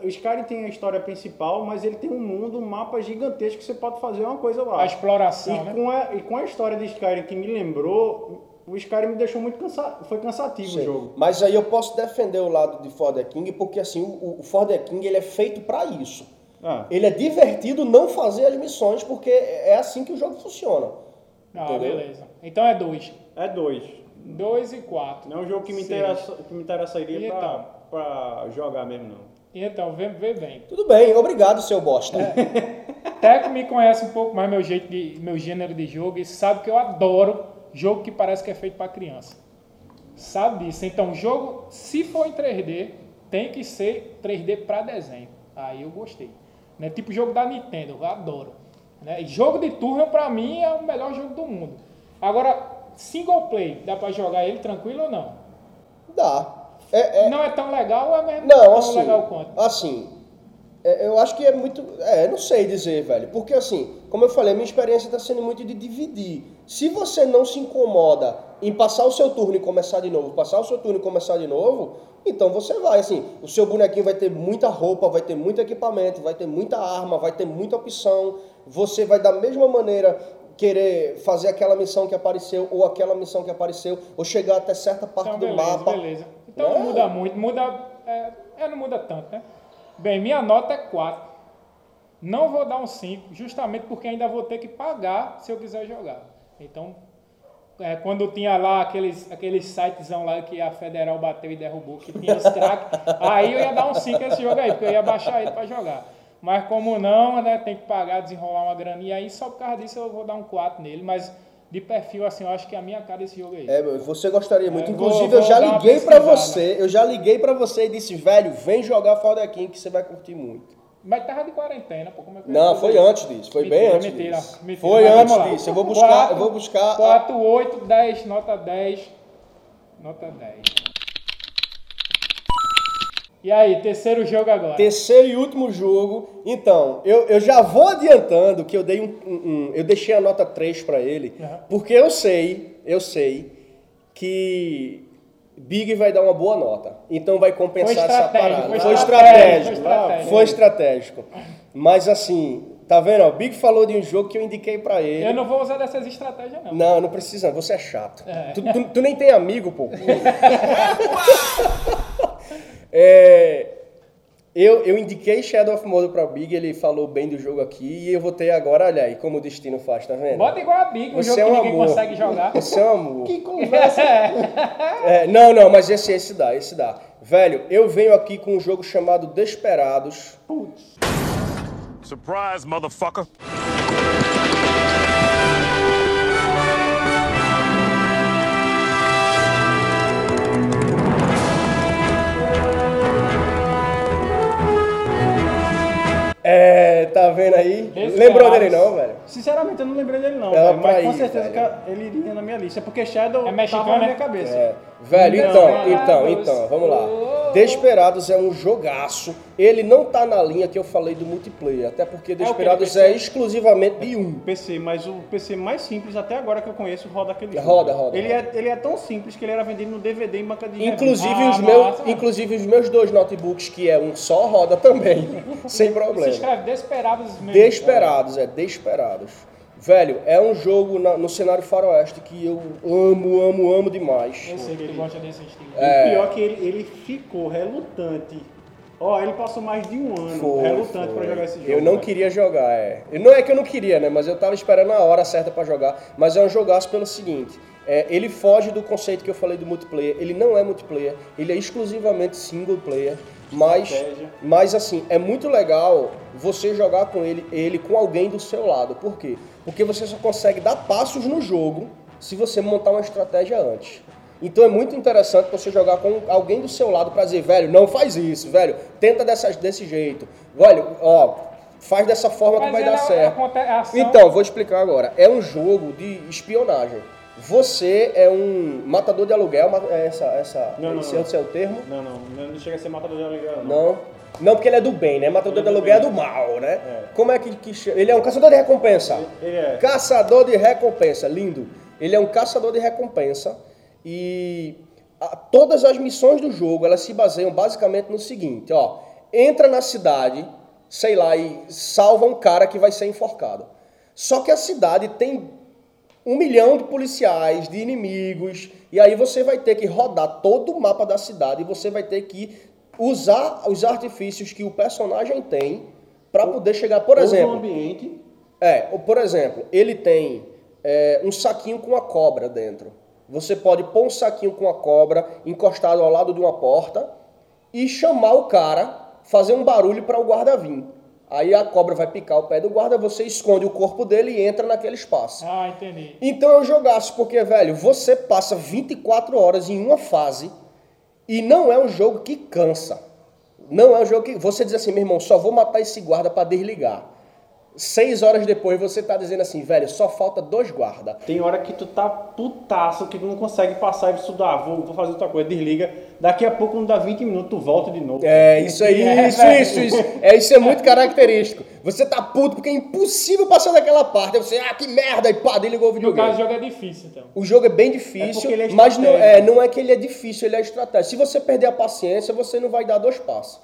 O Skyrim tem a história principal, mas ele tem um mundo, um mapa gigantesco que você pode fazer uma coisa lá. A exploração, e, né? com a, e com a história de Skyrim que me lembrou, o Skyrim me deixou muito cansado. Foi cansativo o Sim. jogo. Mas aí eu posso defender o lado de Ford King, porque assim, o, o Ford King ele é feito pra isso. Ah, Ele é divertido não fazer as missões, porque é assim que o jogo funciona. Ah, Entendeu? beleza. Então é dois. é dois. Dois e quatro. Não é um jogo que me, interessa, que me interessaria pra, então? pra jogar mesmo, não. E Então, vê, vê bem. Tudo bem, obrigado, seu bosta. Teco me conhece um pouco mais meu jeito de meu gênero de jogo e sabe que eu adoro jogo que parece que é feito para criança. Sabe disso? Então, jogo, se for em 3D, tem que ser 3D para desenho. Aí eu gostei. Né? Tipo jogo da Nintendo, eu adoro. Né? E jogo de turno para mim é o melhor jogo do mundo. Agora, single play, dá para jogar ele tranquilo ou não? Dá. É, é- Não é tão legal ou é mesmo não, tão assim, legal quanto? assim, é, eu acho que é muito, é, não sei dizer, velho, porque assim, como eu falei, a minha experiência está sendo muito de dividir. Se você não se incomoda em passar o seu turno e começar de novo, passar o seu turno e começar de novo, então você vai, assim, o seu bonequinho vai ter muita roupa, vai ter muito equipamento, vai ter muita arma, vai ter muita opção, você vai da mesma maneira querer fazer aquela missão que apareceu, ou aquela missão que apareceu, ou chegar até certa parte Então, do beleza, mapa. beleza. Então não Né? muda muito, muda. É, é, não muda tanto, né? Bem, minha nota é 4. Não vou dar um 5, justamente porque ainda vou ter que pagar se eu quiser jogar. Então, é, quando tinha lá aqueles, aqueles sitezão lá que a Federal bateu e derrubou, que tinha os craques, aí eu ia dar um 5 nesse jogo aí, porque eu ia baixar ele pra jogar. Mas como não, né, tem que pagar, desenrolar uma graninha aí, só por causa disso eu vou dar um 4 nele, mas de perfil, assim, eu acho que é a minha cara esse jogo aí. É, você gostaria muito. É, vou- Inclusive, vou eu já liguei pra pesquisada. você. Eu já liguei pra você e disse, velho, vem jogar Ford King que você vai curtir muito. Mas tava de quarentena, pô. Como é que Não, foi fazer antes disso. Foi bem Mentira, antes mentira, disso. mentira. Foi antes disso. Eu vou buscar, Quatro, eu vou buscar. a- 4, 8, 10, nota 10. Nota 10. E aí, terceiro jogo agora. Terceiro e último jogo. Então, eu, eu já vou adiantando que eu dei um, um- um- eu deixei a nota 3 pra ele, Aham. porque eu sei, eu sei que Big vai dar uma boa nota. Então vai compensar essa parada. foi Foi estratégico, estratégico. foi estratégico. Foi estratégico. Mas assim, tá vendo? O Big falou de um jogo que eu indiquei pra ele. Eu não vou usar dessas estratégias, não. Não, não precisa, você é chato. É. Tu, tu- tu nem tem amigo, pô. É, eu, eu indiquei Shadow of Mordor pra Big, ele falou bem do jogo aqui, e eu vou ter agora, olha aí, como o destino faz, tá vendo? Bota igual a Big, um Você jogo é que um ninguém amor. consegue jogar. Você é um amor. Que conversa! É, não, não, mas esse, esse dá, esse dá. Velho, eu venho aqui com um jogo chamado Desperados. Surprise, motherfucker. and É, tá vendo aí? Desperados. Lembrou dele não, velho? Sinceramente, eu não lembrei dele não, velho, mas com ir, certeza velho. que ele iria na minha lista, porque Shadow É mexicano, tava na minha né? cabeça. É. Velho, Não, então, é. então, então, vamos lá. Desperados é um jogaço. Ele não tá na linha que eu falei do multiplayer, até porque Desperados PC? é exclusivamente de um. PC, mas o PC mais simples até agora que eu conheço roda aquele jogo. Roda, roda, Ele, roda. É, ele é tão simples que ele era vendido no DVD em banca de Inclusive, Ah, os meus, massa. inclusive os meus dois notebooks, que é um só, roda também, sem Se problema. escreve Desperados mesmo. Desperados, é Desperados. Velho, é um jogo na- no cenário faroeste que eu amo, amo, amo demais. Eu sei que tu gosta desse estilo. É. O pior é que ele, ele ficou relutante. Ó, ele passou mais de um ano Foi, relutante foi. pra jogar esse jogo. Eu não velho. queria jogar, é. Não é que eu não queria, né? Mas eu tava esperando a hora certa pra jogar. Mas é um jogaço pelo seguinte: É, ele foge do conceito que eu falei do multiplayer. Ele não é multiplayer, ele é exclusivamente single player. Mas, Estratégia. mas assim, é muito legal você jogar com ele, ele com alguém do seu lado. Por quê? Porque você só consegue dar passos no jogo se você montar uma estratégia antes. Então é muito interessante você jogar com alguém do seu lado pra dizer, velho, não faz isso, velho, tenta dessa, desse jeito. Velho, ó, faz dessa forma que Mas vai ela dar é- certo. ação- Então, vou explicar agora. É um jogo de espionagem. Você é um matador de aluguel, é essa, essa, Não, não, esse não. é o seu termo? Não, não, não chega a ser matador de aluguel, não. Não. Não, porque ele é do bem, né? Matador Ele de é do aluguel é do mal, né? É. Como é que, que chama? Ele é um caçador de recompensa. Ele é. Caçador de recompensa, lindo. Ele é um caçador de recompensa e a- todas as missões do jogo elas se baseiam basicamente no seguinte, ó, entra na cidade, sei lá, e salva um cara que vai ser enforcado. Só que a cidade tem um milhão de policiais, de inimigos, e aí você vai ter que rodar todo o mapa da cidade e você vai ter que usar os artifícios que o personagem tem para poder chegar, por exemplo. o ambiente. É, ou, por exemplo, ele tem é, um saquinho com a cobra dentro. Você pode pôr um saquinho com a cobra encostado ao lado de uma porta e chamar o cara, fazer um barulho para o guarda vir. Aí a cobra vai picar o pé do guarda, você esconde o corpo dele e entra naquele espaço. Ah, entendi. Então eu jogasse, porque, velho, você passa 24 horas em uma fase e não é um jogo que cansa. Não é um jogo que. Você diz assim, meu irmão, só vou matar esse guarda para desligar. Seis horas depois você tá dizendo assim, velho, só falta dois guarda. Tem hora que tu tá putaço, que tu não consegue passar e estudar, vou, vou fazer outra coisa, desliga. Daqui a pouco, não dá 20 minutos, tu volta de novo. É, isso aí, É, isso, isso, isso. É, isso é muito característico. Você tá puto porque é impossível passar daquela parte. Aí você, ah, que merda, e pá, desligou o No caso, o videogame. jogo é difícil, então. O jogo é bem É difícil, ele é mas não é, não é que ele é difícil, ele é estratégico. Se você perder a paciência, você não vai dar dois passos.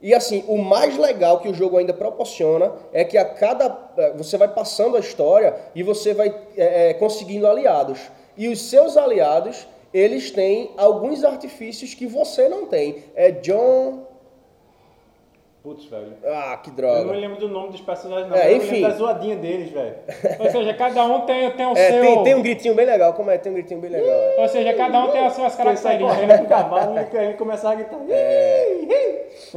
E assim, o mais legal que o jogo ainda proporciona é que a cada. eh, Você vai passando a história e você vai eh, eh, conseguindo aliados. E os seus aliados, eles têm alguns artifícios que você não tem. É John. Putz, velho. Ah, que Eu não droga. me lembro do nome dos personagens, não. É, mas eu enfim. lembro da zoadinha deles, velho. Ou seja, cada um tem, tem o É, seu. tem, tem um gritinho bem legal. Como é? Tem um gritinho bem legal. é. Ou seja, cada um tem as suas Ele características. cavalo e ele começar a gritar. É.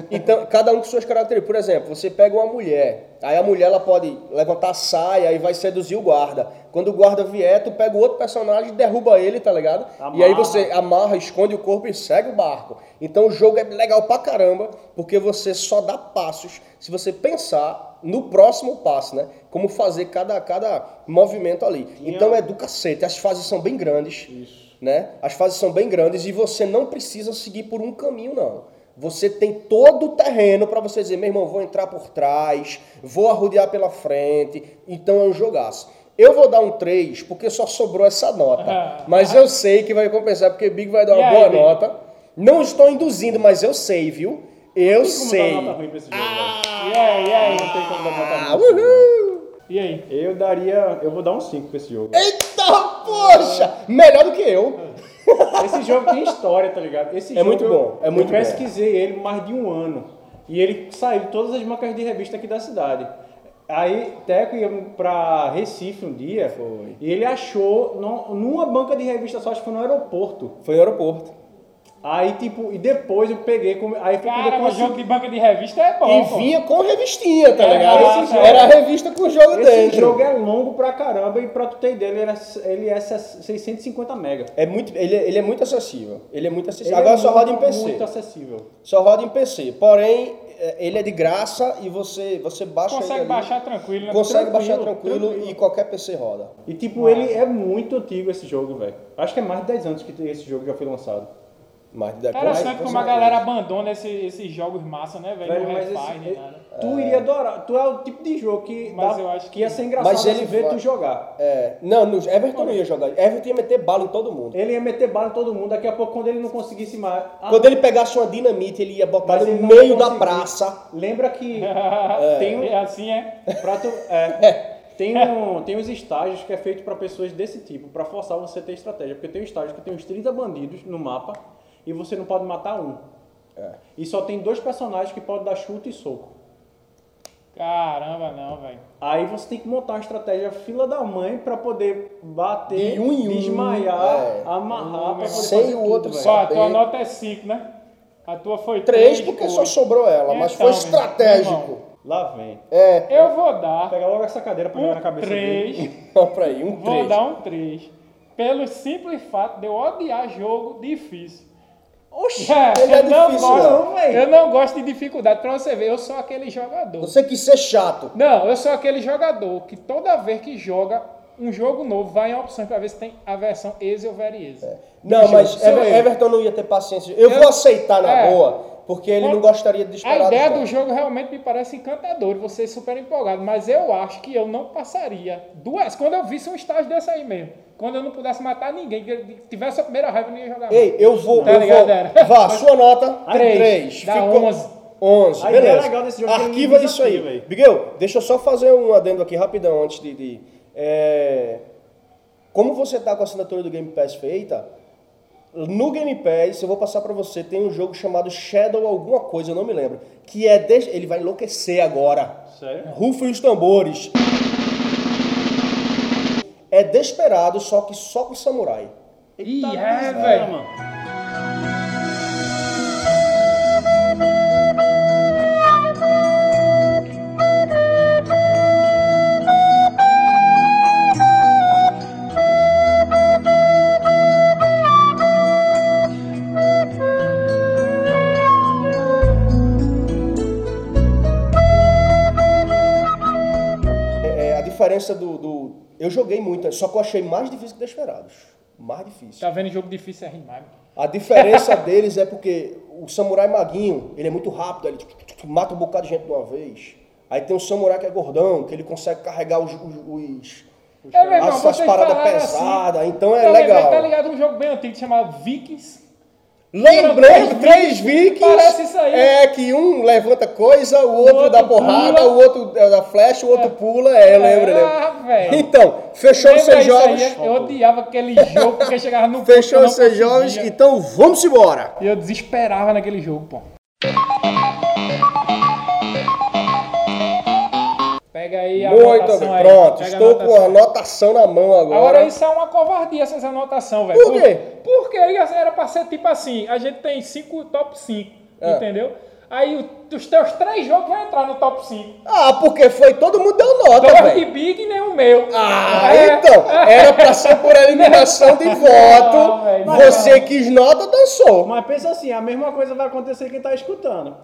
Então, cada um com suas características. Por exemplo, você pega uma mulher, aí a mulher ela pode levantar a saia e vai seduzir o guarda. Quando o guarda vier, tu pega o outro personagem e derruba ele, tá ligado? E aí Amarra. você amarra, esconde o corpo e segue o barco. Então o jogo é legal pra caramba, porque você só dá passos se você pensar no próximo passo, né? Como fazer cada, cada movimento ali. Então é do cacete. As fases são bem grandes né? As fases são bem grandes e você não precisa seguir por um caminho, não. Você tem todo o terreno para você dizer, meu irmão, vou entrar por trás, vou arrodear pela frente. Então é um jogaço. Eu vou dar um 3 porque só sobrou essa nota. Mas eu sei que vai compensar porque Big vai dar uma aí, boa Big? nota. Não estou induzindo, mas eu sei, viu? Eu Tem como sei. dar nota ruim pra esse jogo, velho. E aí, e aí? Não tem como dar nota Ah, ruim. uhul! E aí? Eu daria. Eu vou dar um 5 pra esse jogo. Eita, poxa! Melhor do que eu. Esse jogo tem história, tá ligado? Esse É jogo muito eu- bom, é muito Eu bom. pesquisei ele mais de um ano. E ele saiu de todas as bancas de revista aqui da cidade. Aí, Teco ia pra Recife um dia. Foi. E ele achou no- numa banca de revista só, acho que foi no aeroporto. Foi no aeroporto. Aí, tipo, e depois eu peguei. come- Aí foi Cara, jogo de banca de revista é bom. E pô. vinha com revistinha, tá É, ligado? esse jogo- Era a revista com o jogo Esse dentro. jogo é longo pra caramba e pra tu ter ideia, ele, era, ele é 650 mega. É muito, ele, é- ele é muito acessível. Ele é muito acessível. Ele Agora é só roda em muito, PC. Muito acessível. Só roda em PC. Porém, é, ele é de graça e você, você baixa Consegue ele ali. baixar tranquilo, né? Consegue Tranquilo, baixar tranquilo, tranquilo. e qualquer PC roda. E tipo, ele é muito antigo esse jogo, velho. Acho que é mais de 10 anos que esse jogo já foi lançado. Mas de Interessante com como a galera abandona esse- esses jogos massa, né, velho? Não refaz esse- nem nada. Tu iria adorar. Tu é o tipo de jogo que, Mas dá- eu acho que que- ia ser engraçado Mas ele ver vai- tu jogar. É, não, no, Everton não ia jogar. Everton ia meter bala em todo mundo. Ele ia meter bala em todo mundo, daqui a pouco quando ele não conseguisse mais. Ah, Quando ele pegasse uma dinamite, ele ia botar mas no meio da praça. Lembra que tem um, É assim, é? Pra tu- é, tem, um, tem uns estágios que é feito pra pessoas desse tipo, pra forçar você a ter estratégia. Porque tem um estágio que tem uns 30 bandidos no mapa e você não pode matar um. É. E só tem dois personagens que podem dar chute e soco. Caramba, não, velho. Aí você tem que montar uma estratégia fila da mãe pra poder bater, De um em um, desmaiar, é. amarrar, pra poder Sem fazer o tudo, outro velho. Só, a Saber. tua nota é 5, né? A tua foi Três 3. porque só sobrou ela, mas Então, foi estratégico. irmão. Lá vem. É, Eu vou dar Pega logo essa cadeira pra jogar na um cabeça 3. dele. ó pra aí, um Vou três. dar um 3. Pelo simples fato de eu odiar jogo difícil. Oxi! É, ele é eu, não difícil, gosto, não, velho. eu não gosto de dificuldade. Pra você ver, eu sou aquele jogador. Você quis ser chato. Não, eu sou aquele jogador que toda vez que joga um jogo novo, vai em opções pra ver se tem a versão easy ou very easy. Não, mas. Everton não ia ter paciência. Eu, Eu- vou aceitar na É. boa, porque ele não gostaria de A disparar. ideia dos do jogo realmente me parece encantador, você super empolgado, mas eu acho que eu não passaria duas. Quando eu visse um estágio desse aí mesmo, quando eu não pudesse matar ninguém, que tivesse a primeira raiva, eu não ia jogar. Ei, eu vou. Tá eu ligado, vou era? vá, sua nota. Três. Três. Dá Ficou 11. 11. A ideia Beleza. legal desse jogo é Arquiva me isso aí. velho. Miguel, deixa eu só fazer um adendo aqui rapidão antes de. de- é, Como você tá com a assinatura do Game Pass feita, no Game Pass, eu vou passar pra você, tem um jogo chamado Shadow alguma coisa, eu não me lembro. Que é. des- Ele vai enlouquecer agora. Sério? Rufem os tambores. É desesperado, só que só com samurai. Ih, Eita, é, desgraça, velho. Diferença do, do- Eu joguei muito, só que eu achei mais difícil que Desperados. Mais difícil. Tá vendo jogo difícil é rimar. A diferença deles é porque o samurai maguinho, ele é muito rápido, ele mata um bocado de gente de uma vez. Aí tem o samurai que é gordão, que ele consegue carregar os, os, os- É, as, as paradas falaram pesadas, assim, então é lembrei, legal. Tá ligado um jogo bem antigo chamado Vikings? Lembrei, Três três vikings, parece isso aí. É que um levanta coisa, o outro, outro dá porrada, pula. o outro é, dá flecha, o outro pula. É, eu lembro, Ah, lembro. velho. Então, fechou os seus jogos. aí? Eu odiava aquele jogo porque chegava no Fechou os seus jogos, então vamos embora. Eu desesperava naquele jogo, pô. Pega aí a Muito anotação bem, aí. pronto. Pega a Estou com a anotação. na mão agora. Agora isso é uma covardia essas anotação, velho. Por quê? Porque era pra ser tipo assim, a gente tem cinco top 5, É. entendeu? Aí os teus três jogos vão entrar no top 5. Ah, porque foi todo mundo deu nota, Dois de velho. Big e nem o meu. Ah, É. então, era pra ser por eliminação de voto. Não, velho, não. Você quis nota, dançou. Mas pensa assim, a mesma coisa vai acontecer quem tá escutando.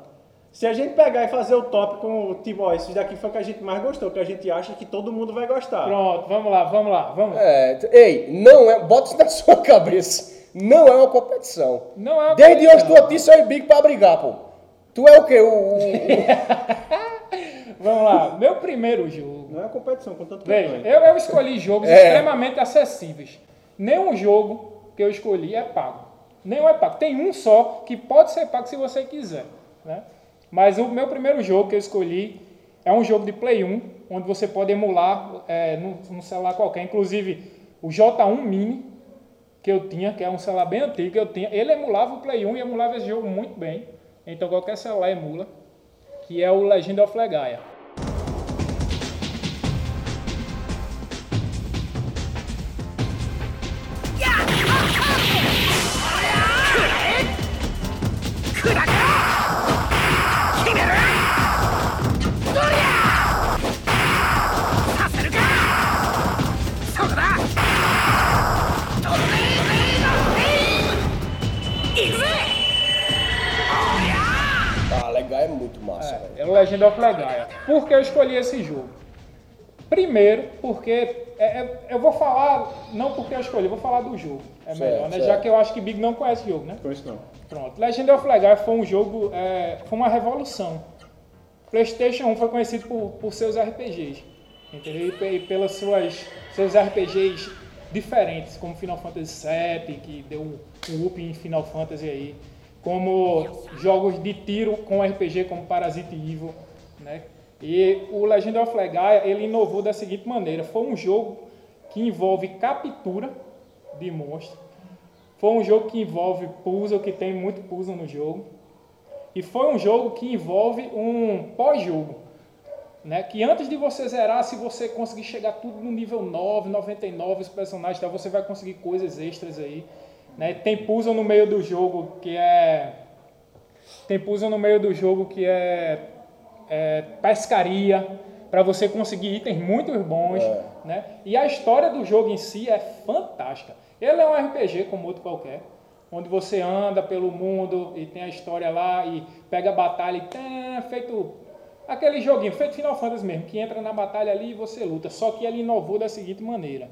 Se a gente pegar e fazer o top com o tipo, ó, esses daqui foi o que a gente mais gostou, que a gente acha que todo mundo vai gostar. Pronto, vamos lá, vamos lá, vamos lá. É, ei, não é, bota isso na sua cabeça. Não é uma competição. Não é uma Desde hoje tu disse eu e Big pra brigar, pô. Tu é o quê? O, o- Vamos lá, meu primeiro jogo. Não é uma competição, com tanto Veja, eu, eu escolhi jogos É. extremamente acessíveis. Nenhum jogo que eu escolhi é pago. Nenhum é pago. Tem um só que pode ser pago se você quiser. Né? Mas o meu primeiro jogo que eu escolhi é um jogo de Play 1, onde você pode emular é, no, no celular qualquer. Inclusive, o J1 Mini, que eu tinha, que é um celular bem antigo que eu tinha, ele emulava o Play 1 e emulava esse jogo muito bem. Então qualquer celular emula, que é o Legend of Legaia. É massa, velho. É o Legend of Legaia. Por que eu escolhi esse jogo? Primeiro, porque é- é- eu vou falar, não porque eu escolhi, eu vou falar do jogo. É Certo, melhor, né? certo. Já que eu acho que Big não conhece o jogo, né? Isso não. Pronto. Legend of Legaia foi um jogo, é, foi uma revolução. PlayStation 1 foi conhecido por, por seus RPGs, entendeu? E, e pelas suas seus RPGs diferentes, como Final Fantasy VII, que deu um up em Final Fantasy aí, como jogos de tiro com RPG como Parasite Evil, né? E o Legend of Legaia, ele inovou da seguinte maneira, foi um jogo que envolve captura de monstros, foi um jogo que envolve puzzle, que tem muito puzzle no jogo. E foi um jogo que envolve um pós-jogo. Né? Que antes de você zerar, se você conseguir chegar tudo no nível 9, 99, os personagens, então você vai conseguir coisas extras aí. Né? Tem puzzle no meio do jogo que é. Tem puzzle no meio do jogo que é, é pescaria, para você conseguir itens muito bons. É. Né? E a história do jogo em si é fantástica. Ele é um RPG como outro qualquer, onde você anda pelo mundo e tem a história lá e pega a batalha e tem feito aquele joguinho, feito Final Fantasy mesmo, que entra na batalha ali e você luta. Só que ele inovou da seguinte maneira.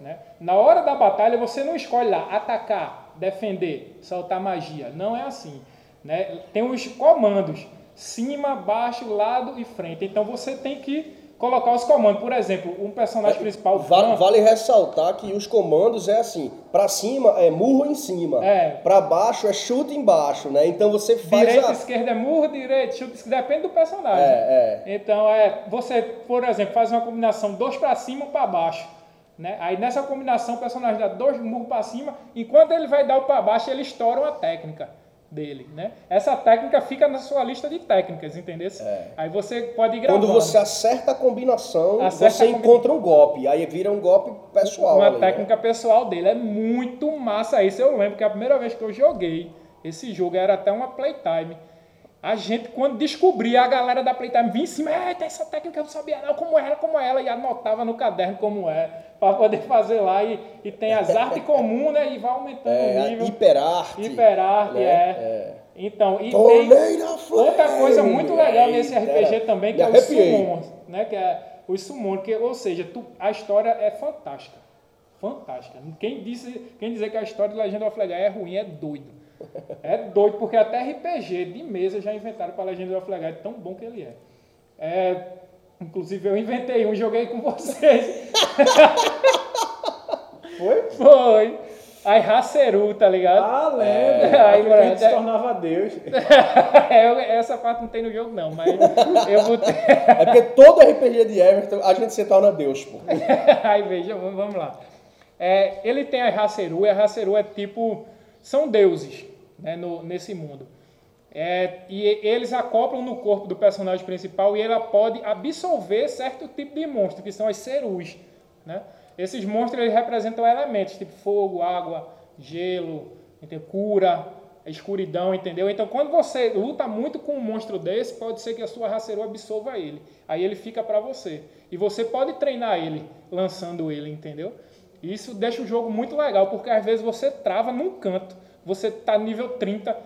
Né? Na hora da batalha você não escolhe lá atacar, defender, soltar magia. Não é assim. Né? Tem os comandos: cima, baixo, lado e frente. Então você tem que colocar os comandos. Por exemplo, um personagem principal. Vale, Fran, vale ressaltar que os comandos é assim, pra cima é murro em cima, É. pra baixo é chute embaixo, né? Então você faz Direita, a... esquerda é murro, direito, chute, esquerda, depende do personagem. É, Então, é, você, por exemplo, faz uma combinação dois para cima, um para baixo. Né? Aí nessa combinação o personagem dá dois murros para cima, enquanto ele vai dar o para baixo, ele estoura uma técnica dele. Né? Essa técnica fica na sua lista de técnicas, entendeu? Aí você pode. É. Quando você acerta a combinação, Acerta você a combi- encontra um golpe. Aí vira um golpe pessoal. uma ali, né? técnica pessoal dele. É muito massa isso. Eu lembro que a primeira vez que eu joguei esse jogo era até uma playtime. A gente, quando descobria, a galera da Playtime vinha em cima, é, tem essa técnica, eu não sabia não, como era, como ela, e anotava no caderno como é, para poder fazer lá. E, e tem as artes comuns, né, e vai aumentando É, o nível. hiperarte. Hiperarte, né? é. Então, e tem outra coisa muito legal nesse Eita, RPG também, que é os arrepiei. summons, né? Que é os summons, que, ou seja, tu- a história é fantástica. Fantástica. Quem, disse, quem dizer que a história de Legend of Legaia é ruim é doido. É doido, porque até RPG de mesa já inventaram para Legend of Legaia, de tão bom que ele é. É, Inclusive eu inventei um, joguei com vocês. Foi? Foi. Aí Haceru, tá ligado? Ah, lembro. É, Aí, aí, que Brad, se é- tornava Deus. É, essa parte não tem no jogo não, mas eu botei. É porque todo RPG de Everton, a gente se torna Deus, pô. Aí veja, vamos lá. É, ele tem a Haceru, e a Haceru é tipo. São deuses né, no- nesse mundo. É, e eles acoplam no corpo do personagem principal e ela pode absorver certo tipo de monstro, que são as cerus. Né? Esses monstros eles representam elementos, tipo fogo, água, gelo, entendeu? cura, escuridão, entendeu? Então, quando você luta muito com um monstro desse, pode ser que a sua Haceru absorva ele. Aí ele fica para você. E você pode treinar ele, lançando ele, entendeu? Isso deixa o jogo muito legal, porque às vezes você trava num canto, você tá nível 30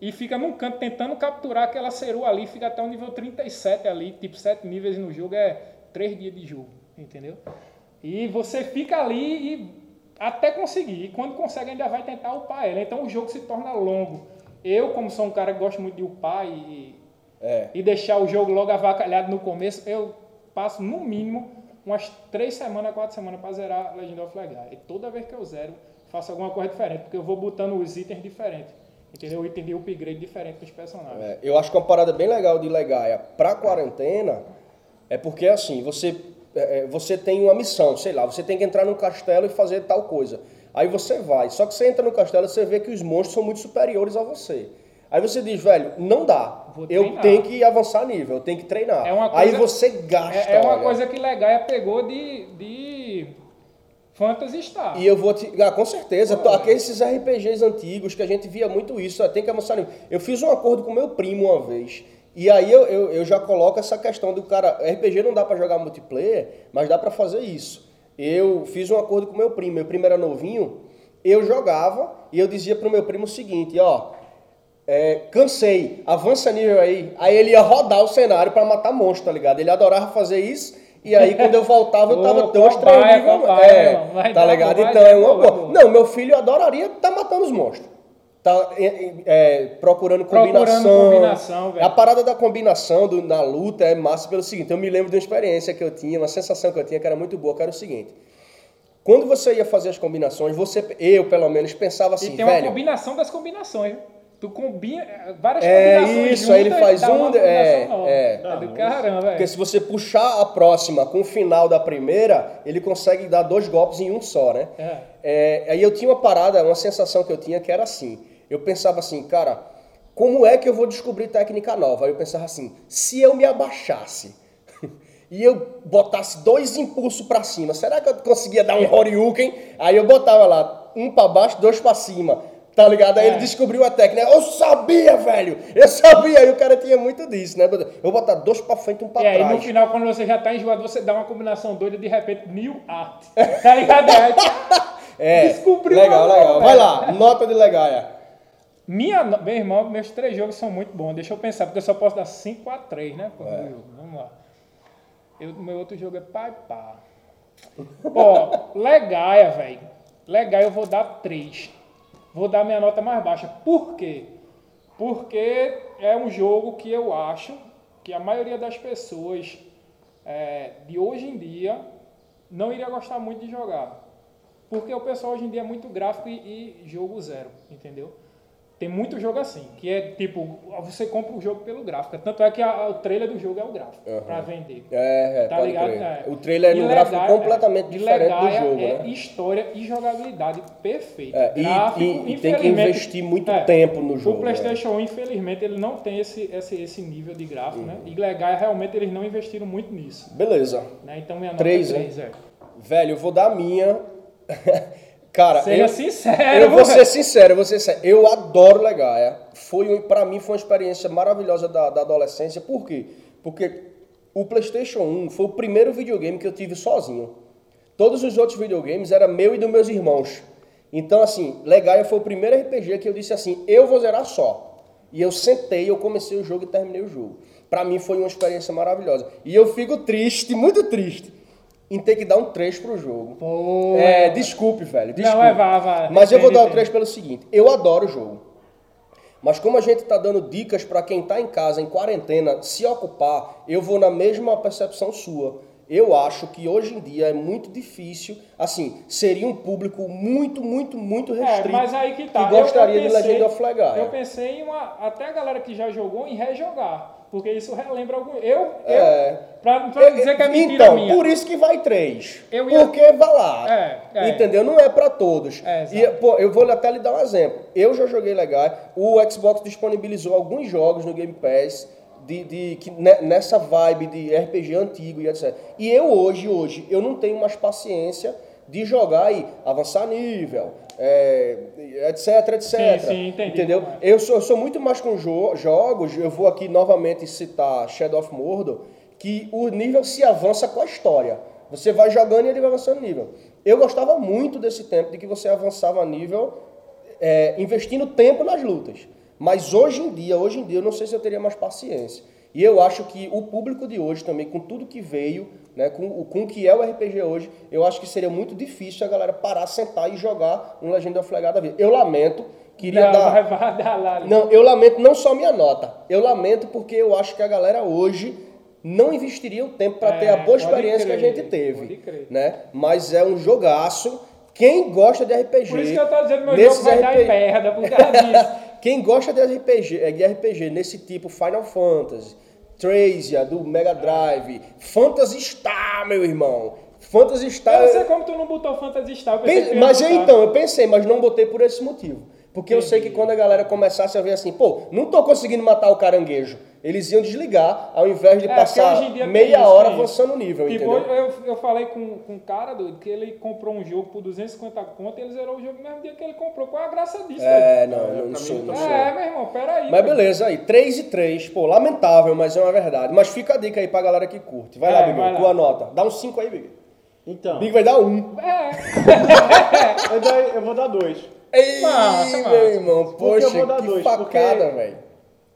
e fica num canto tentando capturar aquela Ceru ali, fica até o nível 37 ali, tipo 7 níveis no jogo, é 3 dias de jogo, entendeu? E você fica ali e até conseguir. E quando consegue, ainda vai tentar upar ela. Então o jogo se torna longo. Eu, como sou um cara que gosta muito de upar e, É. e deixar o jogo logo avacalhado no começo, eu passo no mínimo umas 3 semanas, 4 semanas para zerar Legend of Legaia. E toda vez que eu zero, faço alguma coisa diferente, porque eu vou botando os itens diferentes. Entendeu? O item de upgrade diferente dos personagens. É, eu acho que uma parada bem legal de Legaia pra quarentena é porque assim, você, é, é, você tem uma missão, sei lá, você tem que entrar num castelo e fazer tal coisa. Aí você vai, só que você entra no castelo e você vê que os monstros são muito superiores a você. Aí você diz, velho, não dá. Eu tenho que avançar nível, eu tenho que treinar. É uma Aí coisa- você gasta. É, é uma olha. coisa que Legaia pegou de, de Phantasy Star. E eu vou te. Ah, com certeza. Tô- Aqueles RPGs antigos que a gente via muito isso, ah, tem que avançar. nível. Eu fiz um acordo com meu primo uma vez. E aí eu, eu, eu já coloco essa questão do cara. RPG não dá pra jogar multiplayer, mas dá pra fazer isso. Eu fiz um acordo com meu primo. Meu primo era novinho. Eu jogava e eu dizia pro meu primo o seguinte: ó. é, cansei, avança nível aí. Aí ele ia rodar o cenário pra matar monstro, tá ligado? Ele adorava fazer isso. E aí, quando eu voltava, eu tava cobaia, níveis. cobaia, É, mano. Vai tá dar, ligado? vai Então dar, é uma boa. Não, meu filho adoraria estar matando os monstros. Tá é, é, é, procurando Procurando combinação. combinação, velho. A parada da combinação do- na luta é massa pelo seguinte. Eu me lembro de uma experiência que eu tinha, uma sensação que eu tinha que era muito boa, que era o seguinte. Quando você ia fazer as combinações, você, eu pelo menos, pensava assim, e tem uma velho. combinação das combinações. Tu combina várias É combinações isso, aí ele faz um de- é, combinação nova. é. É do caramba, Porque velho. se você puxar a próxima com o final da primeira, ele consegue dar dois golpes em um só, né? É. É, aí eu tinha uma parada, uma sensação que eu tinha que era assim. Eu pensava assim, cara, como é que eu vou descobrir técnica nova? Aí eu pensava assim, se eu me abaixasse e eu botasse dois impulsos pra cima, será que eu conseguia dar um Horyuken? Aí eu botava lá, um pra baixo, dois pra cima. Tá ligado? Aí É. ele descobriu a técnica. Eu sabia, velho! Eu sabia! E o cara tinha muito disso, né? Eu vou botar dois pra frente e um pra E aí, trás. no final, quando você já tá enjoado, você dá uma combinação doida de repente, New Art. Tá ligado? É, Descobriu legal, legal. Vai velho. lá, nota de Legaia. Minha, meu irmão, meus três jogos são muito bons. Deixa eu pensar, porque eu só posso dar 5x3, né? pro É. meu jogo. Vamos lá. Eu, meu outro jogo é pai pá. Pô, Legaia, velho. Legaia eu vou dar 3. Vou dar minha nota mais baixa. Por quê? Porque é um jogo que eu acho que a maioria das pessoas é, de hoje em dia não iria gostar muito de jogar. Porque o pessoal hoje em dia é muito gráfico e, e jogo zero, entendeu? Tem muito jogo assim, que é tipo, você compra o jogo pelo gráfico. Tanto é que a- o trailer do jogo é o gráfico, pra vender. É, é, Tá ligado? É. O trailer é num gráfico completamente e diferente do jogo, é né? história e jogabilidade perfeita. É, e- Gráfico, e- e tem que investir muito é, tempo no jogo, O PlayStation 1, infelizmente, ele não tem esse, esse, esse nível de gráfico, né? Uhum. E Legaia, realmente, eles não investiram muito nisso. Beleza. Né? Então, minha nota Três, é né? 3, é. Velho, eu vou dar a minha. Cara, Seja eu, sincero, eu vou ser sincero, eu vou ser sincero. Eu adoro Legaia. Foi um, para mim foi uma experiência maravilhosa da, da adolescência. Por quê? Porque o PlayStation 1 foi o primeiro videogame que eu tive sozinho. Todos os outros videogames eram meu e dos meus irmãos. Então, assim, Legaia foi o primeiro RPG que eu disse assim: eu vou zerar só. E eu sentei, eu comecei o jogo e terminei o jogo. Pra mim foi uma experiência maravilhosa. E eu fico triste, muito triste, em ter que dar um 3 pro jogo. Pô, É, desculpe, velho. Desculpe. Não, é, vá, vá. Mas eu vou dar o 3 pelo seguinte: eu adoro o jogo. Mas como a gente tá dando dicas para quem tá em casa, em quarentena, se ocupar, eu vou na mesma percepção sua. Eu acho que hoje em dia é muito difícil, assim, seria um público muito, muito, muito É, restrito mas aí que tá. que Eu- gostaria eu pensei- de Legend of Legaia. Eu pensei em uma. Até a galera que já jogou em rejogar. Porque isso relembra algum. Eu. É. eu pra, pra dizer que é então, minha. por isso que vai três. Eu ia- Porque vai lá. É, é. Entendeu? Não é pra todos. É, e, pô, eu vou até lhe dar um exemplo. Eu já joguei legal. O Xbox disponibilizou alguns jogos no Game Pass de, de- que, ne- nessa vibe de RPG antigo e etc. E eu hoje, hoje, eu não tenho mais paciência de jogar e avançar nível, é, etc, etc. Sim, sim, entendi Entendeu? Eu sou, eu sou muito mais com jo- jogos, eu vou aqui novamente citar Shadow of Mordor, que o nível se avança com a história. Você vai jogando e ele vai avançando nível. Eu gostava muito desse tempo de que você avançava nível é, investindo tempo nas lutas. Mas hoje em dia, hoje em dia, eu não sei se eu teria mais paciência. E eu acho que o público de hoje também, com tudo que veio, né, com, o- com o que é o RPG hoje, eu acho que seria muito difícil a galera parar, sentar e jogar um Legend of Legaia da vida. Eu lamento, queria Não, dar... vai, dar lá. Não, eu lamento não só minha nota. Eu lamento porque eu acho que a galera hoje não investiria o tempo para É, ter a boa experiência que a crer, gente teve, crer. né? Mas é um jogaço. Quem gosta de RPG, Por isso que eu tô dizendo meu jogo vai dar RPG merda por causa disso. Quem gosta de RPG, é, de RPG nesse tipo Final Fantasy, Trazia do Mega Drive, Phantasy Star, meu irmão. Phantasy Star. Eu não sei como tu não botou Phantasy Star. Mas botar. então, eu pensei, mas não botei por esse motivo. Porque eu sei que quando a galera começasse a ver assim, pô, não tô conseguindo matar o caranguejo. Eles iam desligar ao invés de É, passar meia isso, hora avançando o nível, Tipo, entendeu? eu, eu falei com, com um cara, doido, que ele comprou um jogo por 250 conto e ele zerou o jogo no mesmo dia que ele comprou. Qual é a graça disso? É, não, não, não sou, não sou. É, meu irmão, peraí. Mas beleza, aí, 3 e 3, pô, lamentável, mas é uma verdade. Mas fica a dica aí pra galera que curte. Vai É, lá, Big, tua nota. Dá um 5 aí, Big. Então, Big vai dar um. É, eu, vou dar dois. Ei, Massa, massa. meu irmão, poxa, que dois, facada, porque- velho.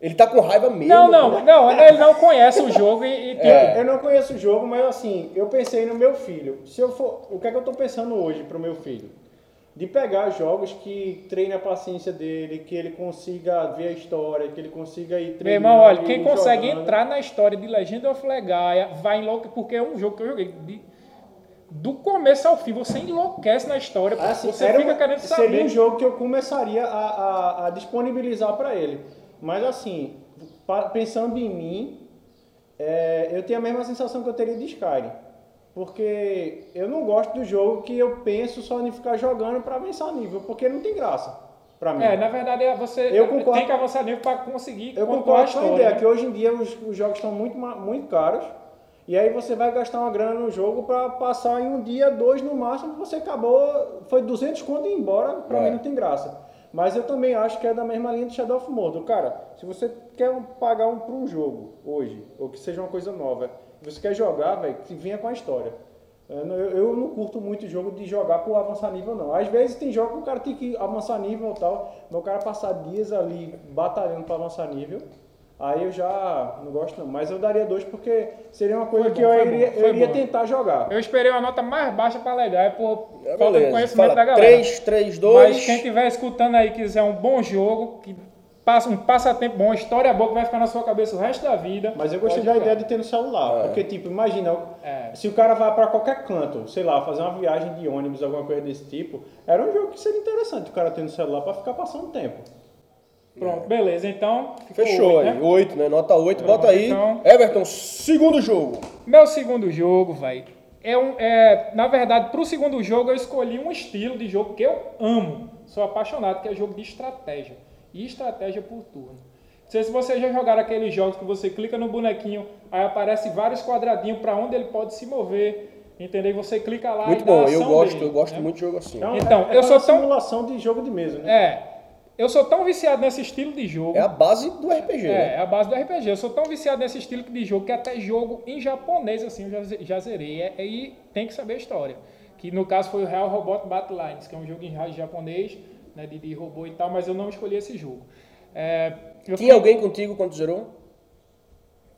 Ele tá com raiva mesmo. não, não, não, ele não conhece o jogo e, e tipo, É. Eu não conheço o jogo, mas assim, eu pensei no meu filho. Se eu for, o que é que eu tô pensando hoje pro meu filho? De pegar jogos que treine a paciência dele, que ele consiga ver a história, que ele consiga ir Meu irmão, olha, quem consegue jogando. entrar na história de Legend of Legaia vai enlouquecer, porque é um jogo que eu joguei de- do começo ao fim, você enlouquece na história, porque Assim, você fica um- querendo Seria saber. um jogo que eu começaria a, a- a disponibilizar para ele. Mas assim, pensando em mim, é, eu tenho a mesma sensação que eu teria de Skyrim. Porque eu não gosto do jogo que eu penso só em ficar jogando para avançar nível, porque não tem graça para mim. É, na verdade, é você Eu concordo- tem que avançar nível para conseguir Eu concordo com a história, ideia né? que hoje em dia os, os jogos estão muito, muito caros E aí você vai gastar uma grana no jogo pra passar em um dia, dois no máximo, você acabou, foi 200 conto e ir embora, pra É. mim não tem graça. Mas eu também acho que é da mesma linha do Shadow of Mordor. Cara, se você quer pagar um pra um jogo hoje, ou que seja uma coisa nova, você quer jogar, velho, que venha com a história. Eu, não- eu- não curto muito jogo de jogar por avançar nível, não. Às vezes tem jogo que o cara tem que avançar nível e tal, mas o cara passar dias ali batalhando pra avançar nível, aí eu já não gosto não. Mas eu daria dois porque seria uma coisa Foi que bom, eu iria, bom, eu iria tentar jogar. Eu esperei uma nota mais baixa pra alegar, é por É, falta de conhecimento Fala da galera. 3, 3, 2. Mas quem estiver escutando aí quiser um bom jogo, que passa um passatempo bom, uma história boa que vai ficar na sua cabeça o resto da vida. Mas eu gostei da ideia de ter no celular. Porque, tipo, imagina, É. se o cara vai pra qualquer canto, sei lá, fazer uma viagem de ônibus, alguma coisa desse tipo, era um jogo que seria interessante o cara ter no celular pra ficar passando tempo. Pronto, beleza. Então, Fechou oito, aí. né? 8, né? Nota 8. Bota aí. então. Everton, segundo jogo. Meu segundo jogo, velho, é um. É, na verdade, pro segundo jogo eu escolhi um estilo de jogo que eu amo. Sou apaixonado, que é jogo de estratégia. E estratégia por turno. Não sei se vocês já jogaram aqueles jogos que você clica no bonequinho, aí aparece vários quadradinhos para onde ele pode se mover. Entendeu? E você clica lá Muito e dá bom. Eu gosto, dele, eu gosto né? muito de jogo assim. É um- Então, é eu sou uma tão- simulação de jogo de mesa, né? É. Eu sou tão viciado nesse estilo de jogo. É a base do RPG, É, né? é a base do RPG. Eu sou tão viciado nesse estilo de jogo que até jogo em japonês, assim, eu já, já zerei. É, e tem que saber a história. Que no caso foi o Real Robot Battle Lines, que é um jogo em japonês, né, de, de robô e tal, mas eu não escolhi esse jogo. É, Tinha fiquei- alguém contigo quando zerou?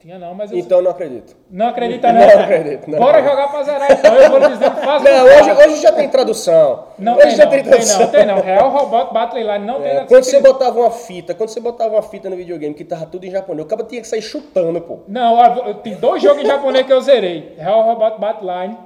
Tinha não, mas eu Então não acredito. não acredita não. Não acredito, não Bora jogar pra zerar então, eu vou dizer que faz Não, hoje, hoje já tem tradução. Não hoje tem já não, tem tem não, tradução. tem não. Real Robot Battle Line não tem É, na quando você botava uma fita, quando você botava uma fita no videogame que tava tudo em japonês, o cara tinha que sair chutando, pô. Não, ó, tem dois jogos em japonês que eu zerei. Real Robot Battleline.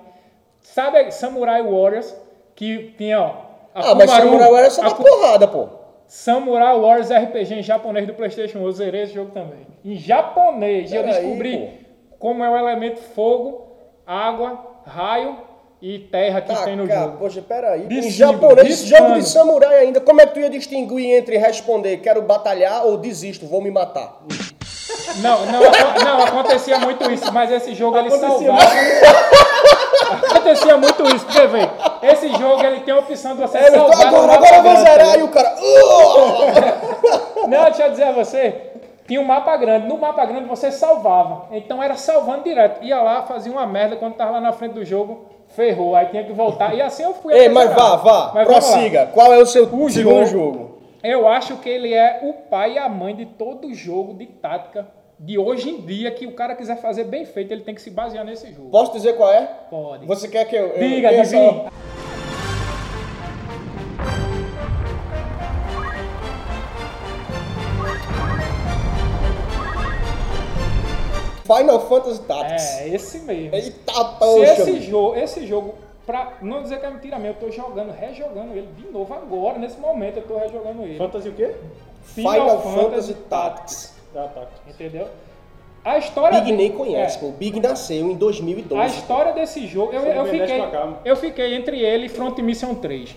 Sabe Samurai Warriors? Que tinha, ó. Ah, mas Akumaru- Samurai só da Aku- porrada, pô. Samurai Warriors RPG em japonês do Playstation 1. Eu zerei esse jogo também. Em japonês. E eu descobri como é o elemento fogo, água, raio e terra que Tá, tem no cara, jogo. poxa, peraí. Em japonês, esse jogo de samurai ainda, como é que tu ia distinguir entre responder quero batalhar ou desisto, vou me matar? Não, não, não, acontecia muito isso, mas esse jogo ele Acontecia salvava. Acontecia muito isso, porque, velho, esse jogo ele tem a opção de você Everton, salvar agora, agora eu vou zerar e o cara. Não, deixa eu dizer a você, tinha um mapa grande. No mapa grande você salvava. Então era salvando direto. Ia lá, fazia uma merda quando tava lá na frente do jogo, ferrou. Aí tinha que voltar. E assim eu fui. Ei, mas vá, vá, Mas prossiga. Qual é o seu O segundo jogo- jogo? Eu acho que ele é o pai e a mãe de todo jogo de tática de hoje em dia que o cara quiser fazer bem feito, ele tem que se basear nesse jogo. Posso dizer qual é? Pode. Você quer que eu. eu Diga, essa- adivinha. Final Fantasy Tactics. É, esse mesmo. Eita, Se poxa. esse jogo, esse jogo, pra não dizer que é mentira minha, eu tô jogando, rejogando ele de novo agora, nesse momento eu tô rejogando ele. Fantasy o quê? Final, Fantasy Tactics. Ah, tá. Entendeu? A história. Big nem conhece, É. pô. O Big nasceu em 2012. A história desse jogo, eu, eu fiquei, eu fiquei entre ele e Front Mission 3.